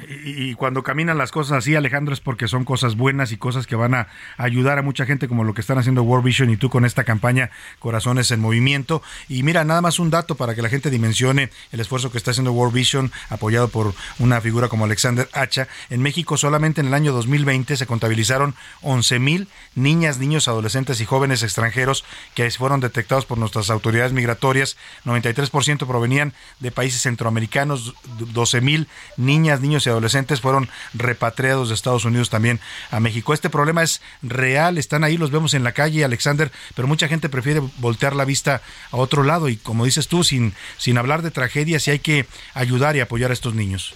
Y, cuando caminan las cosas así, Alejandro, es porque son cosas buenas y cosas que van a ayudar a mucha gente, como lo que están haciendo World Vision y tú con esta campaña Corazones en Movimiento. Y mira, nada más un dato para que la gente dimensione el esfuerzo que está haciendo World Vision, apoyado por una figura como Alexander Hacha. En México, solamente en el año 2020 se contabilizaron 11 mil niñas, niños, adolescentes y jóvenes extranjeros que fueron detectados por nuestras autoridades migratorias. 93% provenían de países centroamericanos, 12 mil niñas, niños y adolescentes fueron repatriados de Estados Unidos también a México. Este problema es real, están ahí, los vemos en la calle, Alexander, pero mucha gente prefiere voltear la vista a otro lado y como dices tú, sin, sin hablar de tragedias, y hay que ayudar y apoyar a estos niños.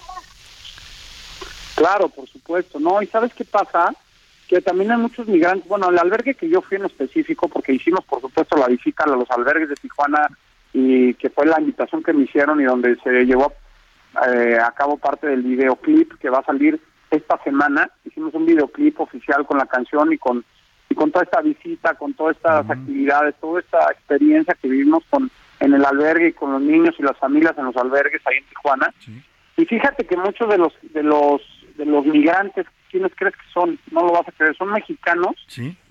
Claro, por supuesto, ¿no? ¿Y sabes qué pasa? Que también hay muchos migrantes, bueno, el albergue que yo fui en específico, porque hicimos, por supuesto, la visita a los albergues de Tijuana y que fue la invitación que me hicieron y donde se llevó eh, a cabo parte del videoclip que va a salir esta semana. Hicimos un videoclip oficial con la canción y con y con toda esta visita, con todas estas actividades, toda esta experiencia que vivimos con en el albergue y con los niños y las familias en los albergues ahí en Tijuana. Y fíjate que muchos de los de los de los migrantes, ¿quiénes crees que son? No lo vas a creer, son mexicanos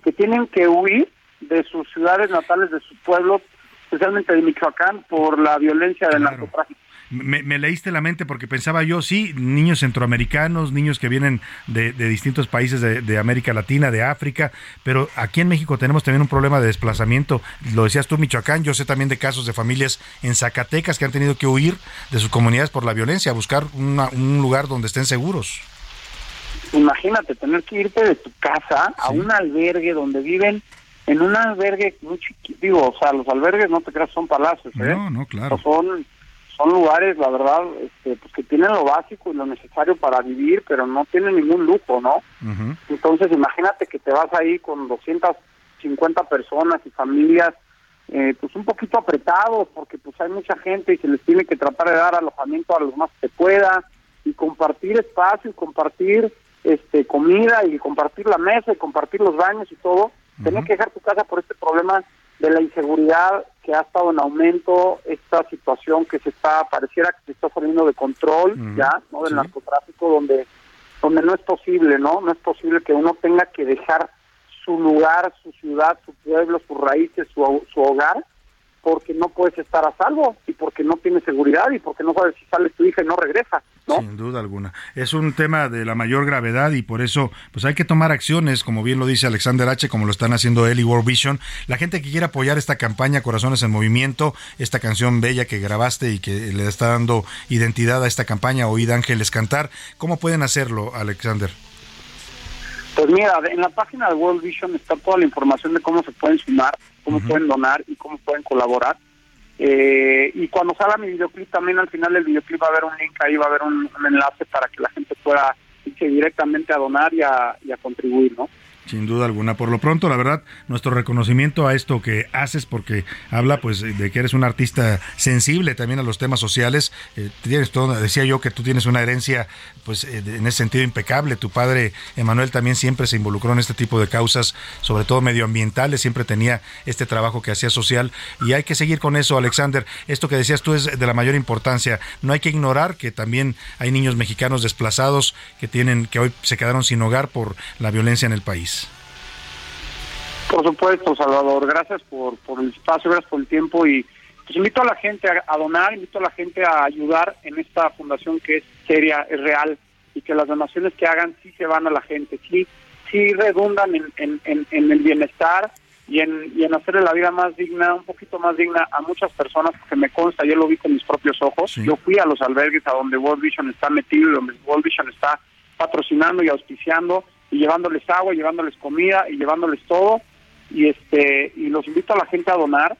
que tienen que huir de sus ciudades natales, de sus pueblos, especialmente de Michoacán, por la violencia del narcotráfico. Me, leíste la mente porque pensaba yo, sí, niños centroamericanos, niños que vienen de, distintos países de, América Latina, de África, pero aquí en México tenemos también un problema de desplazamiento. Lo decías tú, Michoacán, yo sé también de casos de familias en Zacatecas que han tenido que huir de sus comunidades por la violencia, a buscar un lugar donde estén seguros. Imagínate tener que irte de tu casa a un albergue donde viven en un albergue muy chiquito, digo, o sea, los albergues no te creas son palacios, ¿eh? No, no, claro. son son lugares, la verdad, este, pues que tienen lo básico y lo necesario para vivir, pero no tienen ningún lujo, ¿no? Entonces, imagínate que te vas ahí con 250 personas y familias, eh, pues un poquito apretados, porque pues hay mucha gente y se les tiene que tratar de dar alojamiento a los más que pueda y compartir espacio y compartir este comida y compartir la mesa y compartir los baños y todo. Tener que dejar tu casa por este problema de la inseguridad que ha estado en aumento, esta situación que se está, pareciera que se está saliendo de control ya, ¿no? Del narcotráfico, donde, donde no es posible, ¿no? No es posible que uno tenga que dejar su lugar, su ciudad, su pueblo, sus raíces, su, su hogar, porque no puedes estar a salvo y porque no tienes seguridad y porque no sabes si sale tu hija y no regresa. ¿no? Sin duda alguna. Es un tema de la mayor gravedad y por eso pues hay que tomar acciones, como bien lo dice Alexander H., como lo están haciendo él y World Vision. La gente que quiera apoyar esta campaña Corazones en Movimiento, esta canción bella que grabaste y que le está dando identidad a esta campaña, Oíd Ángeles Cantar, ¿cómo pueden hacerlo, Alexander? Pues mira, en la página de World Vision está toda la información de cómo se pueden sumar, cómo pueden donar y cómo pueden colaborar. Eh, y cuando salga mi videoclip, también al final del videoclip va a haber un link ahí, va a haber un, enlace para que la gente pueda irse directamente a donar y a, y a contribuir, ¿no? Sin duda alguna. Por lo pronto, la verdad, nuestro reconocimiento a esto que haces, porque habla pues de que eres un artista sensible también a los temas sociales. Eh, tienes todo, decía yo que tú tienes una herencia, pues eh, en ese sentido impecable. Tu padre, Emanuel, también siempre se involucró en este tipo de causas, sobre todo medioambientales, siempre tenía este trabajo que hacía social. Y hay que seguir con eso, Alexander. Esto que decías tú es de la mayor importancia. No hay que ignorar que también hay niños mexicanos desplazados que tienen, que hoy se quedaron sin hogar por la violencia en el país. Por supuesto, Salvador. Gracias por, por el espacio, gracias por el tiempo y pues invito a la gente a, donar, invito a la gente a ayudar en esta fundación que es seria, es real y que las donaciones que hagan sí se van a la gente, sí, sí redundan en, en, en, el bienestar y en, y en hacerle la vida más digna, un poquito más digna a muchas personas, que me consta, yo lo vi con mis propios ojos. Yo fui a los albergues a donde World Vision está metido y donde World Vision está patrocinando y auspiciando y llevándoles agua, llevándoles comida y llevándoles todo y este y los invito a la gente a donar.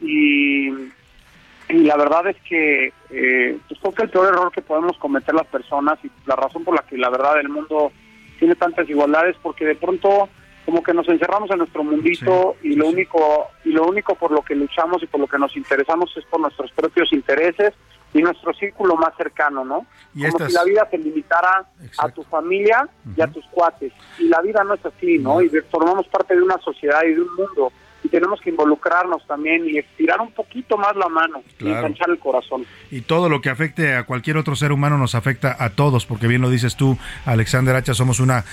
Y, y la verdad es que eh, pues creo que el peor error que podemos cometer las personas y la razón por la que la verdad el mundo tiene tantas igualdades porque de pronto como que nos encerramos en nuestro mundito y lo único y lo único por lo que luchamos y por lo que nos interesamos es por nuestros propios intereses y nuestro círculo más cercano, ¿no? Como si la vida se limitara a tu familia y a tus cuates. Y la vida no es así, ¿no? Y formamos parte de una sociedad y de un mundo y tenemos que involucrarnos también y estirar un poquito más la mano y enganchar el corazón. Y todo lo que afecte a cualquier otro ser humano nos afecta a todos, porque bien lo dices tú, Alexander Hacha, somos una,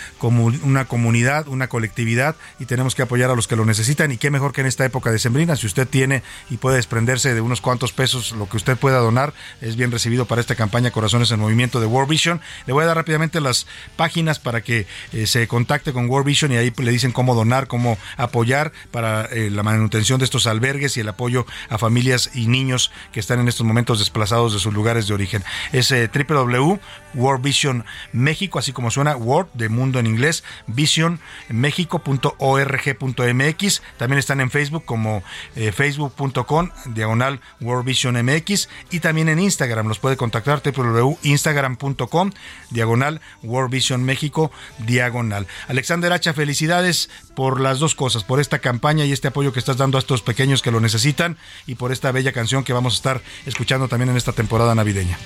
una comunidad, una colectividad y tenemos que apoyar a los que lo necesitan y qué mejor que en esta época de sembrina, si usted tiene y puede desprenderse de unos cuantos pesos, lo que usted pueda donar es bien recibido para esta campaña Corazones en Movimiento de World Vision. Le voy a dar rápidamente las páginas para que eh, se contacte con World Vision y ahí le dicen cómo donar, cómo apoyar para... Eh, eh, la manutención de estos albergues y el apoyo a familias y niños que están en estos momentos desplazados de sus lugares de origen. Es eh, www World Vision México, así como suena World de mundo en inglés, visionmexico.org.mx. También están en Facebook como eh, facebook.com diagonal World Vision MX y también en Instagram los puede contactar www.instagram.com diagonal World Vision México diagonal. Alexander Hacha, felicidades por las dos cosas, por esta campaña y este apoyo que estás dando a estos pequeños que lo necesitan y por esta bella canción que vamos a estar escuchando también en esta temporada navideña.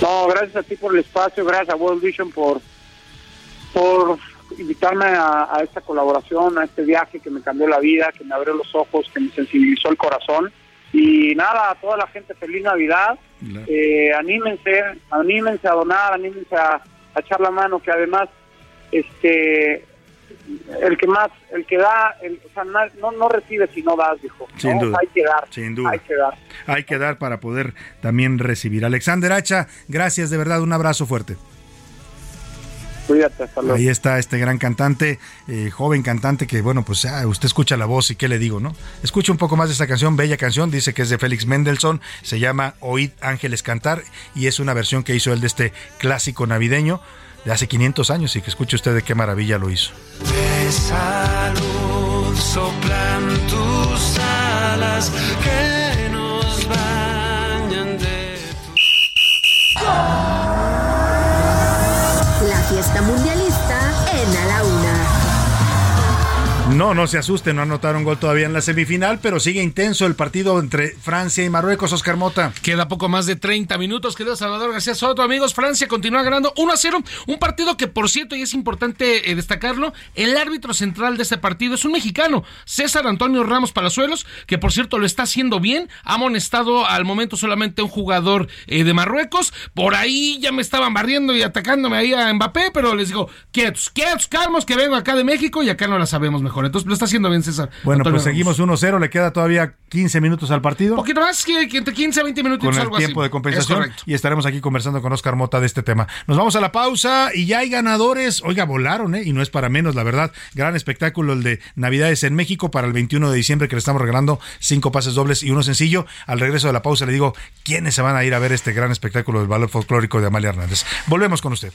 No, gracias a ti por el espacio, gracias a World Vision por, por invitarme a, esta colaboración, a este viaje que me cambió la vida, que me abrió los ojos, que me sensibilizó el corazón. Y nada, a toda la gente, feliz Navidad. Eh, anímense, anímense a donar, anímense a, a echar la mano, que además este el que más, el que da, el, o sea, no, no recibe si no das, dijo. Sin duda. Hay que dar. Sin duda. Hay que dar. Hay que dar para poder también recibir. Alexander Hacha, gracias de verdad, un abrazo fuerte. Cuídate, hasta luego. Ahí está este gran cantante, eh, joven cantante que, bueno, pues ah, usted escucha la voz y qué le digo, ¿no? Escucha un poco más de esta canción, bella canción, dice que es de Félix Mendelssohn, se llama Oíd Ángeles Cantar y es una versión que hizo él de este clásico navideño de hace 500 años y que escuche usted de qué maravilla lo hizo. No, no se asusten, no anotaron gol todavía en la semifinal, pero sigue intenso el partido entre Francia y Marruecos, Oscar Mota. Queda poco más de 30 minutos, querido Salvador García Soto. Amigos, Francia continúa ganando 1 a 0. Un partido que, por cierto, y es importante eh, destacarlo, el árbitro central de este partido es un mexicano, César Antonio Ramos Palazuelos, que por cierto lo está haciendo bien. Ha amonestado al momento solamente un jugador eh, de Marruecos. Por ahí ya me estaban barriendo y atacándome ahí a Mbappé, pero les digo, quietos, quietos, calmos, que vengo acá de México y acá no la sabemos mejor. Entonces lo está haciendo bien César. Bueno, pues seguimos 1-0, le queda todavía 15 minutos al partido. Poquito más, que, entre 15 a 20 minutos. Con el tiempo de compensación. Y estaremos aquí conversando con Oscar Mota de este tema. Nos vamos a la pausa y ya hay ganadores. Oiga, volaron, ¿eh? Y no es para menos, la verdad. Gran espectáculo el de Navidades en México para el 21 de diciembre que le estamos regalando cinco pases dobles y uno sencillo. Al regreso de la pausa le digo quiénes se van a ir a ver este gran espectáculo del valor folclórico de Amalia Hernández. Volvemos con usted.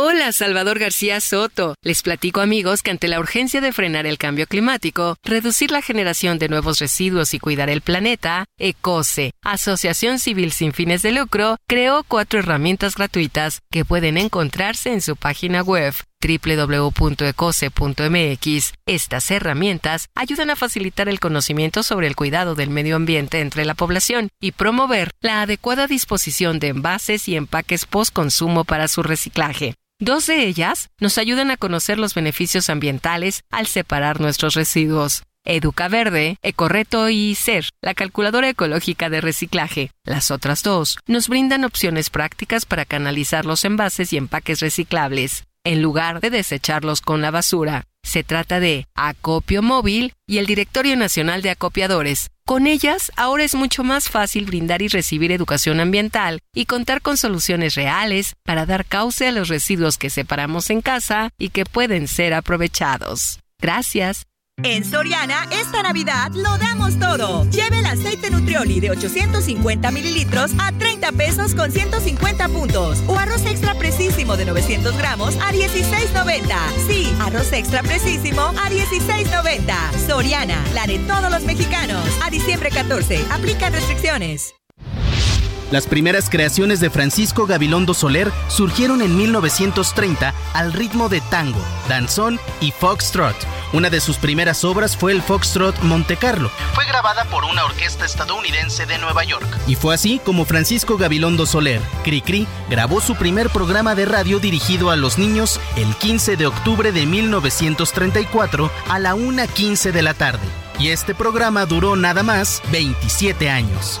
Hola, Salvador García Soto. Les platico amigos que ante la urgencia de frenar el cambio climático, reducir la generación de nuevos residuos y cuidar el planeta, ECOSE, Asociación Civil sin fines de lucro, creó cuatro herramientas gratuitas que pueden encontrarse en su página web www.ecose.mx. Estas herramientas ayudan a facilitar el conocimiento sobre el cuidado del medio ambiente entre la población y promover la adecuada disposición de envases y empaques post-consumo para su reciclaje. Dos de ellas nos ayudan a conocer los beneficios ambientales al separar nuestros residuos. Educa Verde, Ecorreto y SER, la calculadora ecológica de reciclaje. Las otras dos nos brindan opciones prácticas para canalizar los envases y empaques reciclables, en lugar de desecharlos con la basura. Se trata de Acopio Móvil y el Directorio Nacional de Acopiadores. Con ellas, ahora es mucho más fácil brindar y recibir educación ambiental y contar con soluciones reales para dar cauce a los residuos que separamos en casa y que pueden ser aprovechados. Gracias. En Soriana, esta Navidad lo damos todo. Lleve el aceite Nutrioli de 850 mililitros a 30 pesos con 150 puntos. O arroz extra precisísimo de 900 gramos a 16.90. Sí, arroz extra precisísimo a 16.90. Soriana, la de todos los mexicanos. A diciembre 14, aplican restricciones. Las primeras creaciones de Francisco Gabilondo Soler surgieron en 1930 al ritmo de tango, danzón y foxtrot. Una de sus primeras obras fue el Foxtrot Monte Carlo. Fue grabada por una orquesta estadounidense de Nueva York. Y fue así como Francisco Gabilondo Soler, Cricri, grabó su primer programa de radio dirigido a los niños el 15 de octubre de 1934 a la 1.15 de la tarde. Y este programa duró nada más 27 años.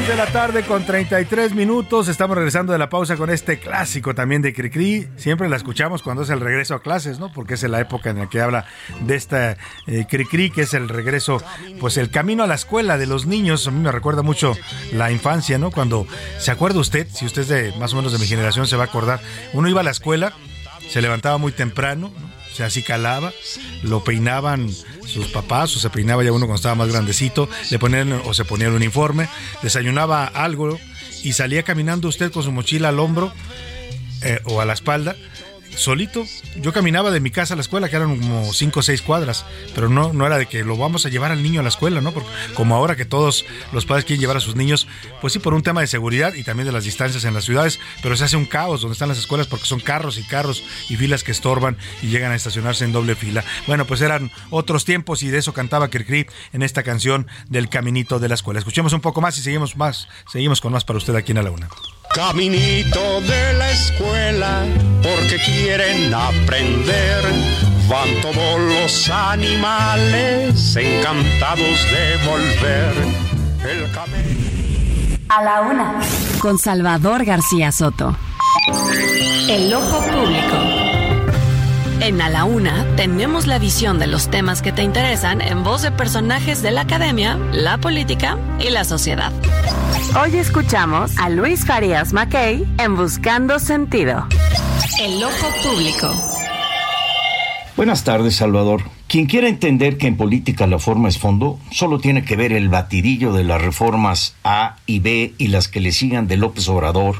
Dos de la tarde con 33 minutos. Estamos regresando de la pausa con este clásico también de Cricri. Siempre la escuchamos cuando es el regreso a clases, ¿no? Porque es la época en la que habla de esta eh, Cricri, que es el regreso, pues el camino a la escuela de los niños. A mí me recuerda mucho la infancia, ¿no? Cuando, ¿se acuerda usted? Si usted es de más o menos de mi generación, se va a acordar. Uno iba a la escuela, se levantaba muy temprano, ¿no? Se acicalaba, lo peinaban sus papás, o se peinaba ya uno cuando estaba más grandecito, le ponían o se ponía el uniforme, desayunaba algo y salía caminando usted con su mochila al hombro eh, o a la espalda solito. Yo caminaba de mi casa a la escuela, que eran como cinco o seis cuadras, pero no, no era de que lo vamos a llevar al niño a la escuela, ¿no? Porque como ahora que todos los padres quieren llevar a sus niños, pues sí, por un tema de seguridad y también de las distancias en las ciudades, pero se hace un caos donde están las escuelas porque son carros y carros y filas que estorban y llegan a estacionarse en doble fila. Bueno, pues eran otros tiempos y de eso cantaba Kirkri en esta canción del caminito de la escuela. Escuchemos un poco más y seguimos más, seguimos con más para usted aquí en la una. Caminito de la escuela, porque quieren aprender. Van todos los animales encantados de volver. El A la una. Con Salvador García Soto. El ojo público. En A la Una tenemos la visión de los temas que te interesan en voz de personajes de la academia, la política y la sociedad. Hoy escuchamos a Luis Farías Mackey en Buscando Sentido. El ojo público. Buenas tardes, Salvador. Quien quiera entender que en política la forma es fondo, solo tiene que ver el batidillo de las reformas A y B y las que le sigan de López Obrador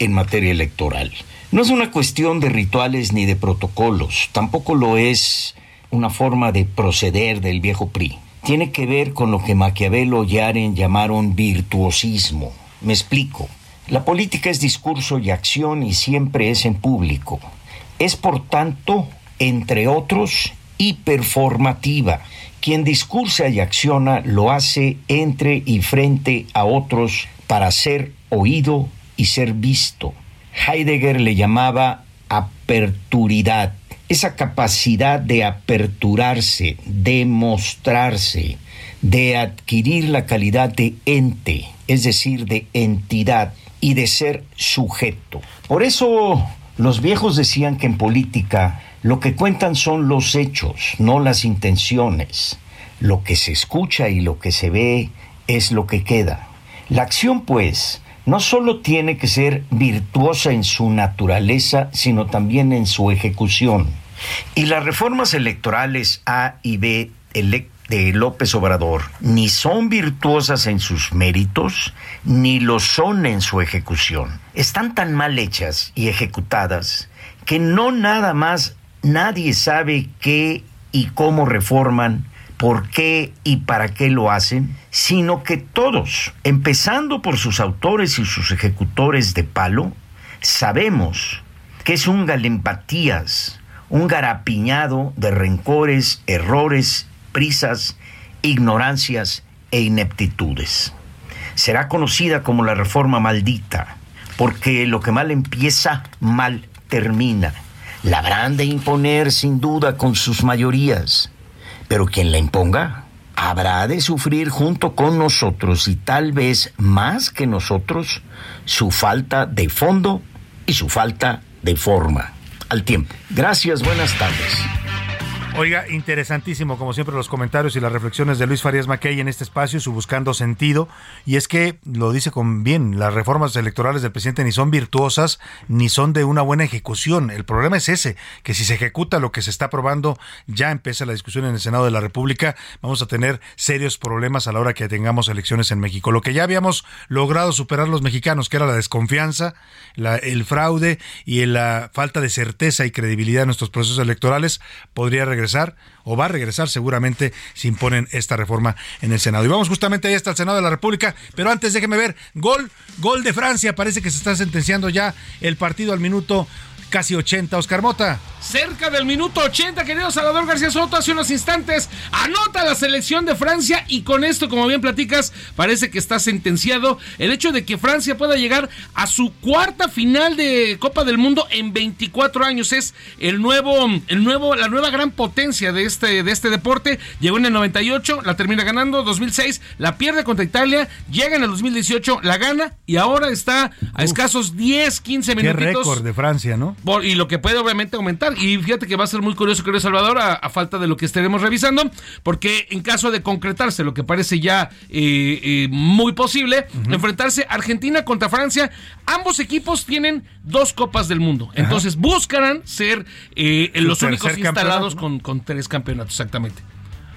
en materia electoral. No es una cuestión de rituales ni de protocolos, tampoco lo es una forma de proceder del viejo PRI. Tiene que ver con lo que Maquiavelo y Aren llamaron virtuosismo. Me explico. La política es discurso y acción y siempre es en público. Es por tanto, entre otros, hiperformativa. Quien discursa y acciona lo hace entre y frente a otros para ser oído y ser visto. Heidegger le llamaba aperturidad, esa capacidad de aperturarse, de mostrarse, de adquirir la calidad de ente, es decir, de entidad y de ser sujeto. Por eso los viejos decían que en política lo que cuentan son los hechos, no las intenciones. Lo que se escucha y lo que se ve es lo que queda. La acción, pues, no solo tiene que ser virtuosa en su naturaleza, sino también en su ejecución. Y las reformas electorales A y B de López Obrador ni son virtuosas en sus méritos, ni lo son en su ejecución. Están tan mal hechas y ejecutadas que no nada más nadie sabe qué y cómo reforman por qué y para qué lo hacen, sino que todos, empezando por sus autores y sus ejecutores de palo, sabemos que es un galempatías, un garapiñado de rencores, errores, prisas, ignorancias e ineptitudes. Será conocida como la reforma maldita, porque lo que mal empieza, mal termina. La habrán de imponer sin duda con sus mayorías pero quien la imponga habrá de sufrir junto con nosotros y tal vez más que nosotros su falta de fondo y su falta de forma. Al tiempo. Gracias, buenas tardes. Oiga, interesantísimo, como siempre, los comentarios y las reflexiones de Luis Farías Mackey en este espacio, su buscando sentido. Y es que lo dice con bien, las reformas electorales del presidente ni son virtuosas ni son de una buena ejecución. El problema es ese, que si se ejecuta lo que se está aprobando, ya empieza la discusión en el Senado de la República, vamos a tener serios problemas a la hora que tengamos elecciones en México. Lo que ya habíamos logrado superar los mexicanos, que era la desconfianza, el fraude y la falta de certeza y credibilidad en nuestros procesos electorales, podría regresar o va a regresar seguramente si imponen esta reforma en el Senado. Y vamos justamente ahí hasta el Senado de la República, pero antes déjeme ver, gol, gol de Francia, parece que se está sentenciando ya el partido al minuto casi 80. Oscar Mota. Cerca del minuto 80, querido Salvador García Soto, hace unos instantes anota la selección de Francia y con esto, como bien platicas, parece que está sentenciado el hecho de que Francia pueda llegar a su cuarta final de Copa del Mundo en 24 años. Es el nuevo, el nuevo, la nueva gran potencia de este, de este deporte. Llegó en el 98, la termina ganando, 2006 la pierde contra Italia, llega en el 2018, la gana y ahora está a escasos 10, 15 minutitos. Qué récord de Francia, ¿no? Y lo que puede obviamente aumentar. Y fíjate que va a ser muy curioso, querido Salvador, a, falta de lo que estaremos revisando, porque en caso de concretarse lo que parece ya eh, eh, muy posible, enfrentarse Argentina contra Francia, ambos equipos tienen dos copas del mundo. Entonces buscarán ser eh, los únicos instalados con, con tres campeonatos, exactamente.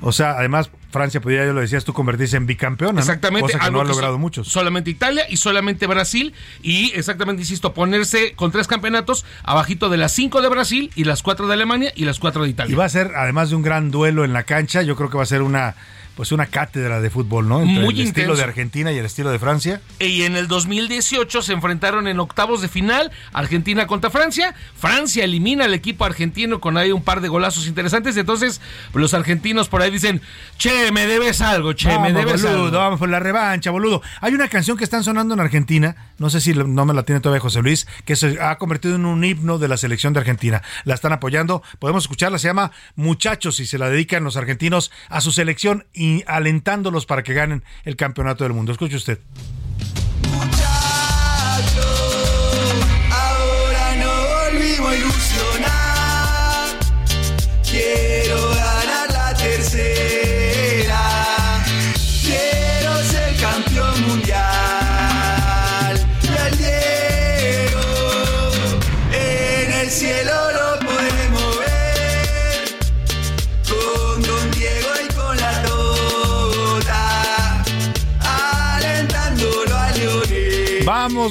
O sea, además Francia podría, ya lo decías tú, convertirse en bicampeona. Exactamente. Cosa que no ha logrado muchos. Solamente Italia y solamente Brasil. Y exactamente, insisto, ponerse con tres campeonatos abajito de las cinco de Brasil y las cuatro de Alemania y las cuatro de Italia. Y va a ser, además de un gran duelo en la cancha, yo creo que va a ser una pues una cátedra de fútbol, ¿no? Entre Muy el estilo de Argentina y el estilo de Francia. Y en el 2018 se enfrentaron en octavos de final Argentina contra Francia. Francia elimina al equipo argentino con ahí un par de golazos interesantes. Entonces, los argentinos por ahí dicen, che, me debes algo, che, me debes algo. Vamos por la revancha, boludo. Hay una canción que están sonando en Argentina, no sé si no me la tiene todavía José Luis, que se ha convertido en un himno de la selección de Argentina. La están apoyando, podemos escucharla, se llama Muchachos y se la dedican los argentinos a su selección y alentándolos para que ganen el campeonato del mundo. Escuche usted.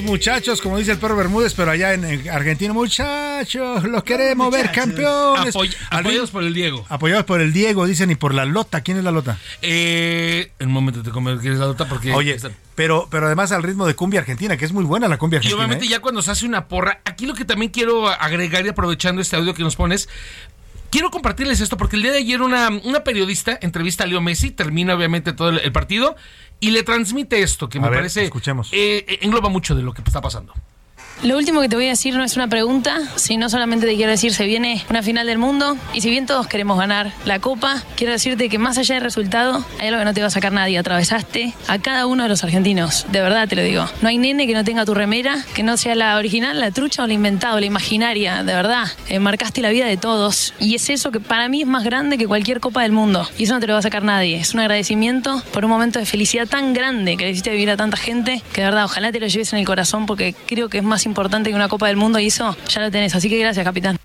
Muchachos, como dice el perro Bermúdez, pero allá en, en Argentina, muchachos, los queremos ver campeones. Apoy- apoyados por el Diego. Apoyados por el Diego, dicen, y por la Lota. ¿Quién es la Lota? Eh, en un momento te comer quieres la nota porque Oye, pero, pero además al ritmo de cumbia argentina, que es muy buena la cumbia Y argentina. obviamente ¿eh? ya cuando se hace una porra, aquí lo que también quiero agregar y aprovechando este audio que nos pones, quiero compartirles esto porque el día de ayer una, una periodista entrevista a Leo Messi, termina obviamente todo el, el partido y le transmite esto que A me ver, parece escuchemos. eh, eh, engloba mucho de lo que está pasando. Lo último que te voy a decir no es una pregunta, sino solamente te quiero decir, se viene una final del mundo y si bien todos queremos ganar la copa, quiero decirte que más allá del resultado, hay algo que no te va a sacar nadie. Atravesaste a cada uno de los argentinos, de verdad te lo digo. No hay nene que no tenga tu remera, que no sea la original, la trucha o la inventada, o la imaginaria, de verdad. Eh, marcaste la vida de todos y es eso que para mí es más grande que cualquier copa del mundo y eso no te lo va a sacar nadie. Es un agradecimiento por un momento de felicidad tan grande que le hiciste vivir a tanta gente que de verdad ojalá te lo lleves en el corazón porque creo que es más importante que una Copa del Mundo eso ya lo tenés. Así que gracias, capitán.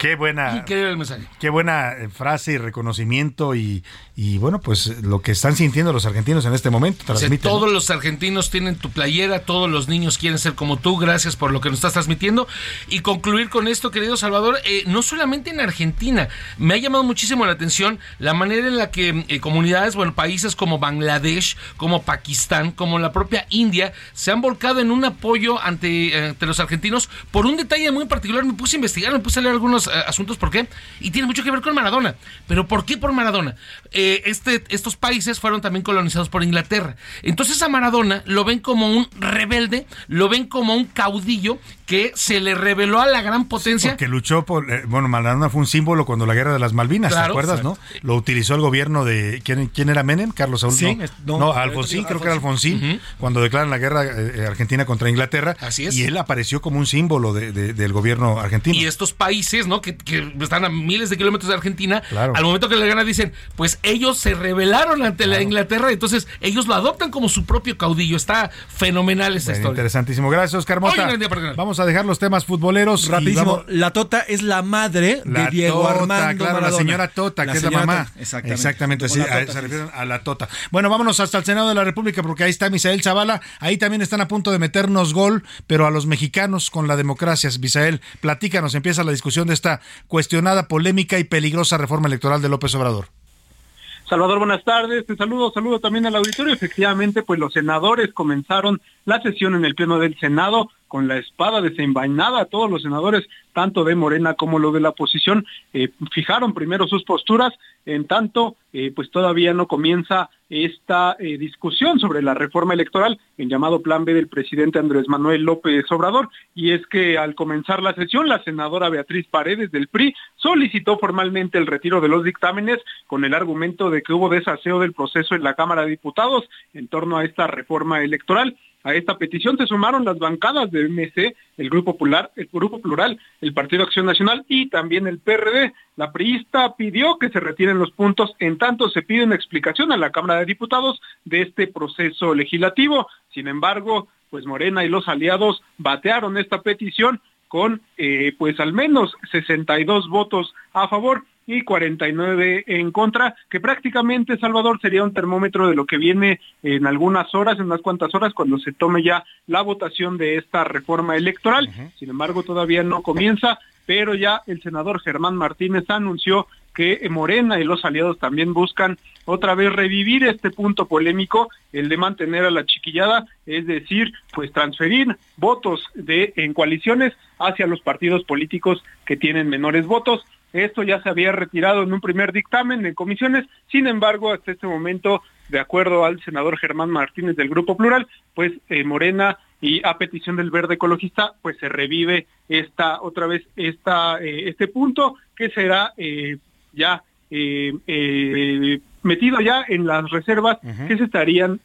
Qué buena. Increíble el mensaje. Qué buena eh, frase y reconocimiento y, y bueno, pues lo que están sintiendo los argentinos en este momento. O sea, transmiten, ¿no? todos los argentinos tienen tu playera, todos los niños quieren ser como tú, gracias por lo que nos estás transmitiendo. Y concluir con esto, querido Salvador, eh, no solamente en Argentina, me ha llamado muchísimo la atención la manera en la que eh, comunidades, bueno, países como Bangladesh, como Pakistán, como la propia India, se han volcado en un apoyo ante, eh, ante los argentinos por un detalle muy particular. Me puse a investigar, me puse a leer algunos asuntos, ¿por qué? Y tiene mucho que ver con Maradona. Pero ¿por qué por Maradona? Eh, este, estos países fueron también colonizados por Inglaterra. Entonces a Maradona lo ven como un rebelde, lo ven como un caudillo que se le reveló a la gran potencia. Que luchó por, eh, bueno, Maradona fue un símbolo cuando la guerra de las Malvinas, ¿te acuerdas, no? Lo utilizó el gobierno de, ¿quién, quién era Menem? Carlos Saúl. Sí, no, no, Alfonsín, creo que era Alfonsín, cuando declaran la guerra eh, Argentina contra Inglaterra. Así es. Y él apareció como un símbolo de, de, del gobierno argentino. Y estos países, ¿no? Que, que, están a miles de kilómetros de Argentina, Claro. al momento que le ganan dicen, pues ellos se rebelaron ante la Inglaterra, entonces ellos lo adoptan como su propio caudillo. Está fenomenal esta Bueno, historia. interesantísimo. Gracias, Oscar Hoy Mota. en el día para ganar. Vamos a dejar los temas futboleros. Rapidísimo, la Tota es la madre La de Diego Tota, Armando claro, Maradona. la señora Tota, La que es la mamá. Tota, exactamente. Sí, a- Tota, se sí. refieren a la Tota. Bueno, vámonos hasta el Senado de la República porque ahí está Misael Zavala. Ahí también están a punto de meternos gol, pero a los mexicanos con la democracia. Misael, platícanos, empieza la discusión de esta cuestionada, polémica y peligrosa reforma electoral de López Obrador. Salvador, buenas tardes. Te saludo, saludo también al auditorio. Efectivamente, pues los senadores comenzaron la sesión en el Pleno del Senado con la espada desenvainada. Todos los senadores, tanto de Morena como lo de la oposición, eh, fijaron primero sus posturas. En tanto, eh, pues todavía no comienza esta eh, discusión sobre la reforma electoral, el llamado Plan B del presidente Andrés Manuel López Obrador. Y es que al comenzar la sesión, la senadora Beatriz Paredes del PRI solicitó formalmente el retiro de los dictámenes con el argumento de que hubo desaseo del proceso en la Cámara de Diputados en torno a esta reforma electoral. A esta petición se sumaron las bancadas de MC, el Grupo Plural, el Grupo Plural, el Partido Acción Nacional y también el PRD. La priista pidió que se retiren los puntos, en tanto se pide una explicación a la Cámara de Diputados de este proceso legislativo. Sin embargo, pues Morena y los aliados batearon esta petición con eh, pues al menos 62 votos a favor y 49 en contra, que prácticamente, Salvador, sería un termómetro de lo que viene en algunas horas, en unas cuantas horas, cuando se tome ya la votación de esta reforma electoral. Sin embargo, todavía no comienza, pero ya el senador Germán Martínez anunció que Morena y los aliados también buscan otra vez revivir este punto polémico, el de mantener a la chiquillada, es decir, pues transferir votos de en coaliciones hacia los partidos políticos que tienen menores votos. Esto ya se había retirado en un primer dictamen en comisiones, sin embargo, hasta este momento, de acuerdo al senador Germán Martínez del Grupo Plural, pues eh, Morena y a petición del Verde Ecologista, pues se revive esta otra vez esta eh, este punto que será eh, ya metido ya en las reservas que se estarían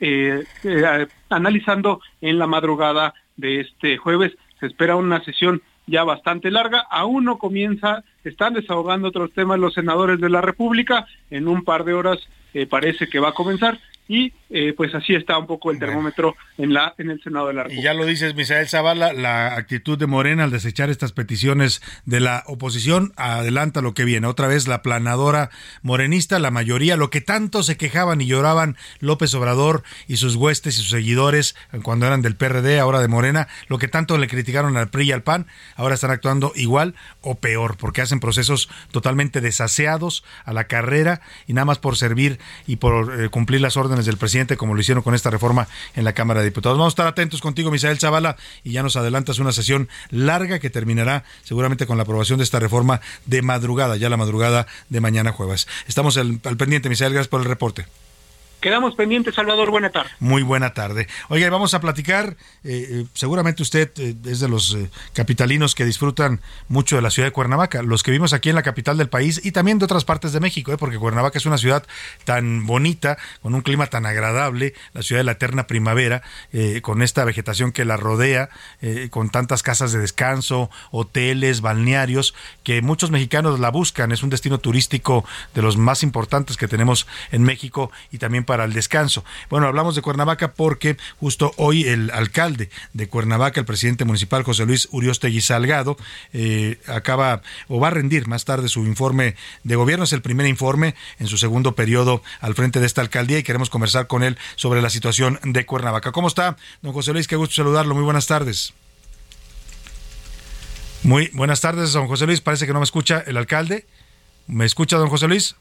analizando en la madrugada de este jueves. Se espera una sesión ya bastante larga, aún no comienza, están desahogando otros temas los senadores de la República, en un par de horas eh, parece que va a comenzar. Y eh, pues así está un poco el termómetro en la en el Senado de la Y República. ya lo dices, Misael Zavala, la actitud de Morena al desechar estas peticiones de la oposición adelanta lo que viene. Otra vez la planadora morenista, la mayoría, lo que tanto se quejaban y lloraban López Obrador y sus huestes y sus seguidores cuando eran del PRD, ahora de Morena, lo que tanto le criticaron al PRI y al PAN, ahora están actuando igual o peor, porque hacen procesos totalmente desaseados a la carrera y nada más por servir y por eh, cumplir las órdenes del presidente, como lo hicieron con esta reforma en la Cámara de Diputados. Vamos a estar atentos contigo, Misael Zavala, y ya nos adelantas una sesión larga que terminará seguramente con la aprobación de esta reforma de madrugada, ya la madrugada de mañana jueves. Estamos al, al pendiente, Misael, gracias por el reporte. Quedamos pendientes, Salvador, buena tarde. Muy buena tarde. Oiga, vamos a platicar. eh, eh, seguramente usted eh, es de los capitalinos que disfrutan mucho de la ciudad de Cuernavaca, los que vivimos aquí en la capital del país y también de otras partes de México, porque Cuernavaca es una ciudad tan bonita, con un clima tan agradable, la ciudad de la eterna primavera, con esta vegetación que la rodea, con tantas casas de descanso, hoteles, balnearios, que muchos mexicanos la buscan. Es un destino turístico de los más importantes que tenemos en México y también para el descanso. Bueno, hablamos de Cuernavaca porque justo hoy el alcalde de Cuernavaca, el presidente municipal José Luis Uriostegui Salgado, eh, acaba o va a rendir más tarde su informe de gobierno. Es el primer informe en su segundo periodo al frente de esta alcaldía y queremos conversar con él sobre la situación de Cuernavaca. ¿Cómo está, don José Luis? Qué gusto saludarlo. Muy buenas tardes. Muy buenas tardes, don José Luis. Parece que no me escucha el alcalde. ¿Me escucha, don José Luis?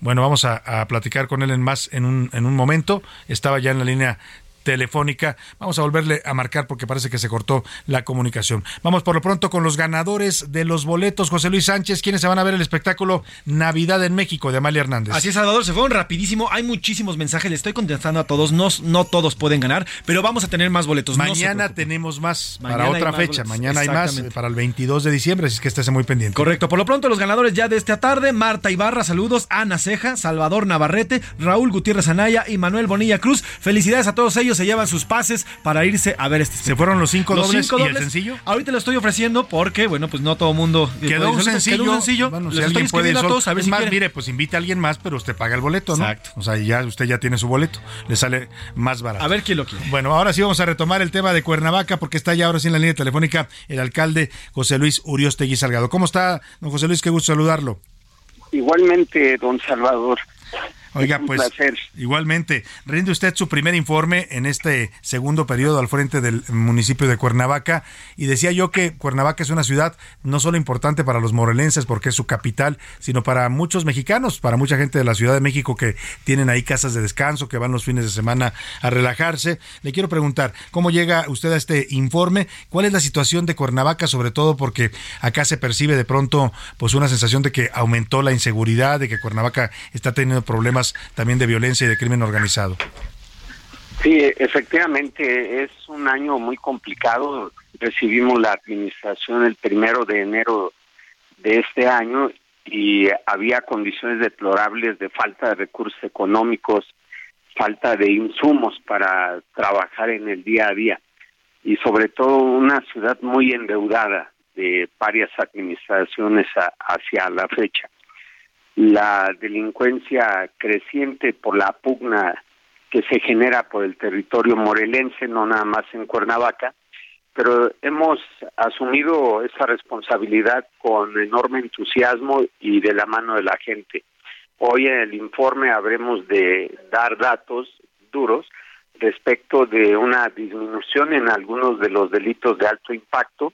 Bueno, vamos a, a platicar con él en más en un, en un momento. Estaba ya en la línea telefónica. Vamos a volverle a marcar porque parece que se cortó la comunicación. Vamos por lo pronto con los ganadores de los boletos. José Luis Sánchez, quienes se van a ver el espectáculo Navidad en México de Amalia Hernández. Así es, Salvador, se fueron rapidísimo. Hay muchísimos mensajes, le estoy contestando a todos. No, no todos pueden ganar, pero vamos a tener más boletos. Mañana tenemos más para otra fecha. Mañana hay más para el 22 de diciembre, así que estés muy pendiente. Correcto. Por lo pronto, los ganadores ya de esta tarde: Marta Ibarra, saludos. Ana Ceja, Salvador Navarrete, Raúl Gutiérrez Anaya y Manuel Bonilla Cruz. Felicidades a todos ellos. Se llevan sus pases para irse a ver este. Se fueron los cinco dobles y el sencillo. Ahorita lo estoy ofreciendo porque, bueno, pues no todo mundo. Quedó un sencillo. Quedó un sencillo. Bueno, si alguien puede a todos a ver si más, mire, pues invita a alguien más, pero usted paga el boleto, ¿no? Exacto. O sea, ya usted ya tiene su boleto. Le sale más barato. A ver quién lo quiere. Bueno, ahora sí vamos a retomar el tema de Cuernavaca porque está ya ahora sí en la línea telefónica el alcalde José Luis Uriostegui Salgado. ¿Cómo está, don José Luis? Qué gusto saludarlo. Igualmente, don Salvador. Oiga, pues igualmente, rinde usted su primer informe en este segundo periodo al frente del municipio de Cuernavaca y decía yo que Cuernavaca es una ciudad no solo importante para los morelenses porque es su capital, sino para muchos mexicanos, para mucha gente de la Ciudad de México que tienen ahí casas de descanso, que van los fines de semana a relajarse. Le quiero preguntar, ¿cómo llega usted a este informe? ¿Cuál es la situación de Cuernavaca, sobre todo porque acá se percibe de pronto pues una sensación de que aumentó la inseguridad, de que Cuernavaca está teniendo problemas también de violencia y de crimen organizado. Sí, efectivamente es un año muy complicado. Recibimos la administración el primero de enero de este año y había condiciones deplorables de falta de recursos económicos, falta de insumos para trabajar en el día a día y sobre todo una ciudad muy endeudada de varias administraciones hacia la fecha la delincuencia creciente por la pugna que se genera por el territorio morelense, no nada más en Cuernavaca, pero hemos asumido esa responsabilidad con enorme entusiasmo y de la mano de la gente. Hoy en el informe habremos de dar datos duros respecto de una disminución en algunos de los delitos de alto impacto,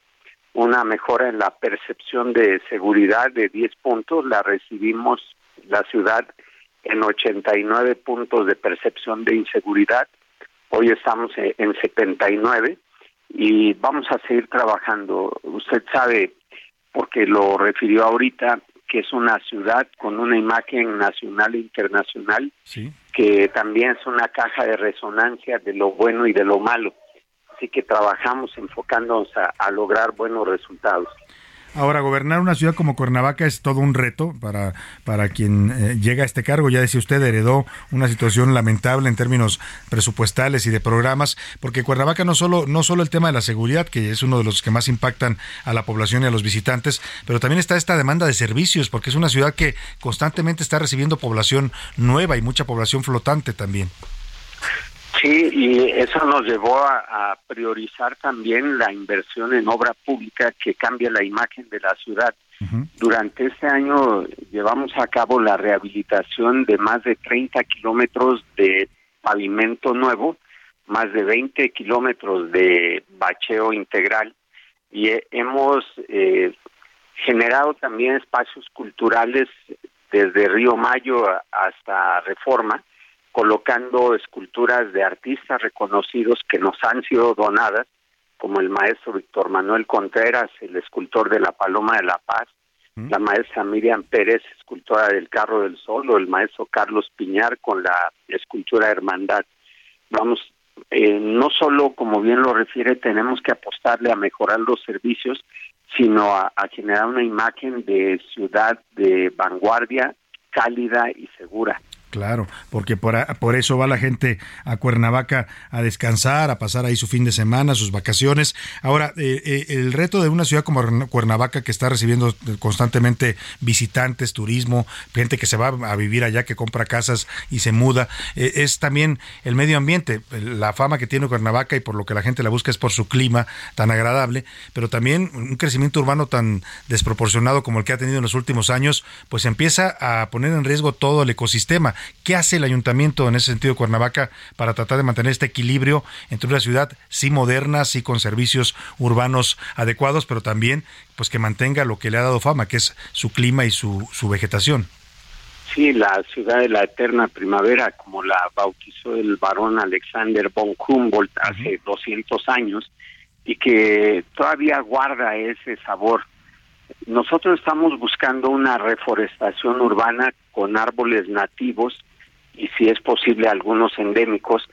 una mejora en la percepción de seguridad de 10 puntos, la recibimos la ciudad en 89 puntos de percepción de inseguridad, hoy estamos en 79 y vamos a seguir trabajando. Usted sabe, porque lo refirió ahorita, que es una ciudad con una imagen nacional e internacional, que también es una caja de resonancia de lo bueno y de lo malo así que trabajamos enfocándonos a, lograr buenos resultados. Ahora, gobernar una ciudad como Cuernavaca es todo un reto para, para quien eh, llega a este cargo. Ya decía usted, heredó una situación lamentable en términos presupuestales y de programas, porque Cuernavaca no solo, no solo el tema de la seguridad, que es uno de los que más impactan a la población y a los visitantes, pero también está esta demanda de servicios, porque es una ciudad que constantemente está recibiendo población nueva y mucha población flotante también. Sí, y eso nos llevó a, priorizar también la inversión en obra pública que cambia la imagen de la ciudad. Durante este año llevamos a cabo la rehabilitación de más de 30 kilómetros de pavimento nuevo, más de 20 kilómetros de bacheo integral y hemos eh, generado también espacios culturales desde Río Mayo hasta Reforma colocando esculturas de artistas reconocidos que nos han sido donadas, como el maestro Víctor Manuel Contreras, el escultor de la Paloma de la Paz, la maestra Miriam Pérez, escultora del Carro del Sol, o el maestro Carlos Piñar con la escultura Hermandad. Vamos, eh, no solo, como bien lo refiere, tenemos que apostarle a mejorar los servicios, sino a generar una imagen de ciudad de vanguardia, cálida y segura. Claro, porque por, por, eso va la gente a Cuernavaca a descansar, a pasar ahí su fin de semana, sus vacaciones. Ahora, eh, eh, el reto de una ciudad como Cuernavaca que está recibiendo constantemente visitantes, turismo, gente que se va a vivir allá, que compra casas y se muda, eh, es también el medio ambiente. La fama que tiene Cuernavaca y por lo que la gente la busca es por su clima tan agradable, pero también un crecimiento urbano tan desproporcionado como el que ha tenido en los últimos años, pues empieza a poner en riesgo todo el ecosistema. ¿Qué hace el ayuntamiento en ese sentido, Cuernavaca, para tratar de mantener este equilibrio entre una ciudad sí moderna, sí con servicios urbanos adecuados, pero también pues que mantenga lo que le ha dado fama, que es su clima y su, su vegetación? Sí, la ciudad de la eterna primavera, como la bautizó el varón Alexander von Humboldt hace 200 años, y que todavía guarda ese sabor. Nosotros estamos buscando una reforestación urbana con árboles nativos y si es posible algunos endémicos,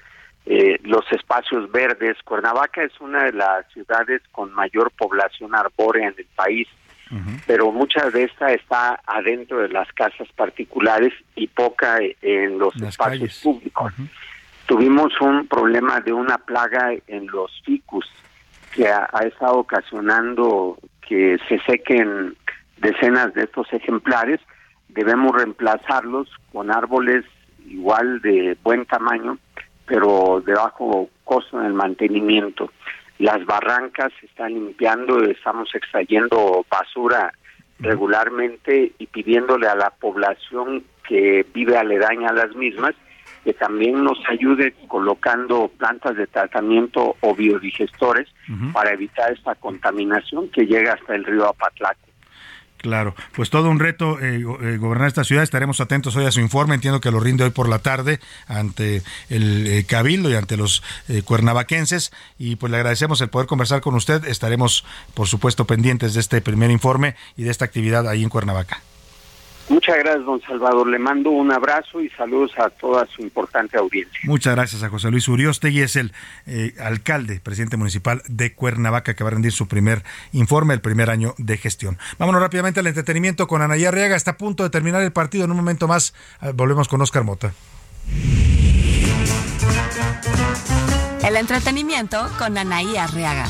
eh, los espacios verdes. Cuernavaca es una de las ciudades con mayor población arbórea en el país, pero mucha de esta está adentro de las casas particulares y poca en los espacios públicos. Tuvimos un problema de una plaga en los ficus que ha, ha estado ocasionando que se sequen decenas de estos ejemplares. Debemos reemplazarlos con árboles igual de buen tamaño, pero de bajo costo en el mantenimiento. Las barrancas se están limpiando, estamos extrayendo basura regularmente y pidiéndole a la población que vive aledaña a las mismas que también nos ayude colocando plantas de tratamiento o biodigestores para evitar esta contaminación que llega hasta el río Apatlaco. Claro, pues todo un reto eh, eh, gobernar esta ciudad. Estaremos atentos hoy a su informe. Entiendo que lo rinde hoy por la tarde ante el eh, Cabildo y ante los cuernavaquenses. Y pues le agradecemos el poder conversar con usted. Estaremos, por supuesto, pendientes de este primer informe y de esta actividad ahí en Cuernavaca. Muchas gracias, don Salvador. Le mando un abrazo y saludos a toda su importante audiencia. Muchas gracias a José Luis Uriostegui, es el eh, alcalde, presidente municipal de Cuernavaca, que va a rendir su primer informe, el primer año de gestión. Vámonos rápidamente al entretenimiento con Anaya Arriaga. Está a punto de terminar el partido. En un momento más eh, volvemos con Oscar Mota. El entretenimiento con Anaí Arriaga.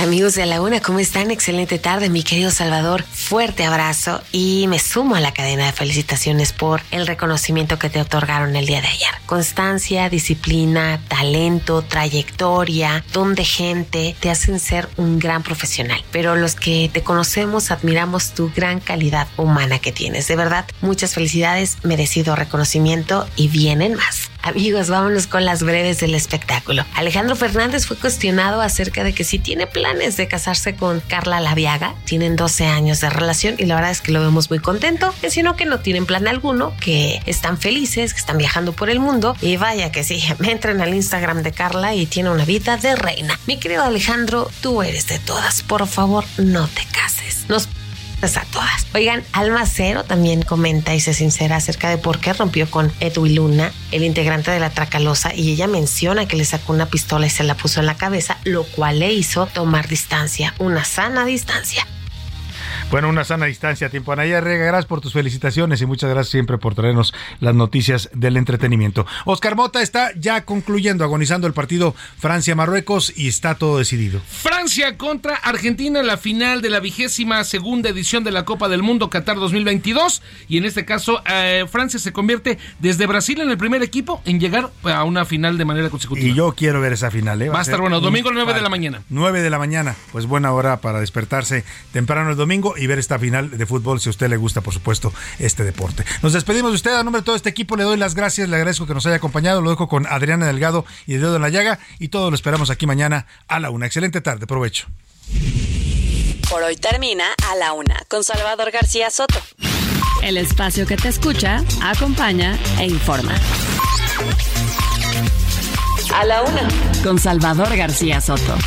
Amigos de la Una, ¿cómo están? Excelente tarde, mi querido Salvador. Fuerte abrazo y me sumo a la cadena de felicitaciones por el reconocimiento que te otorgaron el día de ayer. Constancia, disciplina, talento, trayectoria, don de gente te hacen ser un gran profesional. Pero los que te conocemos admiramos tu gran calidad humana que tienes. De verdad, muchas felicidades, merecido reconocimiento y vienen más. Amigos, vámonos con las breves del espectáculo. Alejandro Fernández fue cuestionado acerca de que si tiene planes de casarse con Carla Laviaga. Tienen 12 años de relación y la verdad es que lo vemos muy contento, sino que no tienen plan alguno, que están felices, que están viajando por el mundo y vaya que sí, me entren al Instagram de Carla y tiene una vida de reina. Mi querido Alejandro, tú eres de todas, por favor no te cases. Nos a todas. Oigan, Alma Cero también comenta y se sincera acerca de por qué rompió con Edwin Luna, el integrante de la Tracalosa, y ella menciona que le sacó una pistola y se la puso en la cabeza, lo cual le hizo tomar distancia, una sana distancia. Bueno, una sana distancia. Tiempo, Anaya Rega, gracias por tus felicitaciones y muchas gracias siempre por traernos las noticias del entretenimiento. Oscar Mota está ya concluyendo, agonizando el partido Francia-Marruecos y está todo decidido. Francia contra Argentina en la final de la vigésima segunda edición de la Copa del Mundo Qatar 2022 y en este caso eh, Francia se convierte desde Brasil en el primer equipo en llegar a una final de manera consecutiva. Y yo quiero ver esa final. ¿eh? Va, a estar bueno, domingo a las 9 de la mañana. 9 de la mañana, pues buena hora para despertarse temprano el domingo y ver esta final de fútbol si a usted le gusta, por supuesto, este deporte. Nos despedimos de usted. A nombre de todo este equipo le doy las gracias, le agradezco que nos haya acompañado. Lo dejo con Adriana Delgado y de Dedo en la Llaga y todo lo esperamos aquí mañana a la una. Excelente tarde, provecho. Por hoy termina a la una con Salvador García Soto. El espacio que te escucha, acompaña e informa. A la una. Con Salvador García Soto.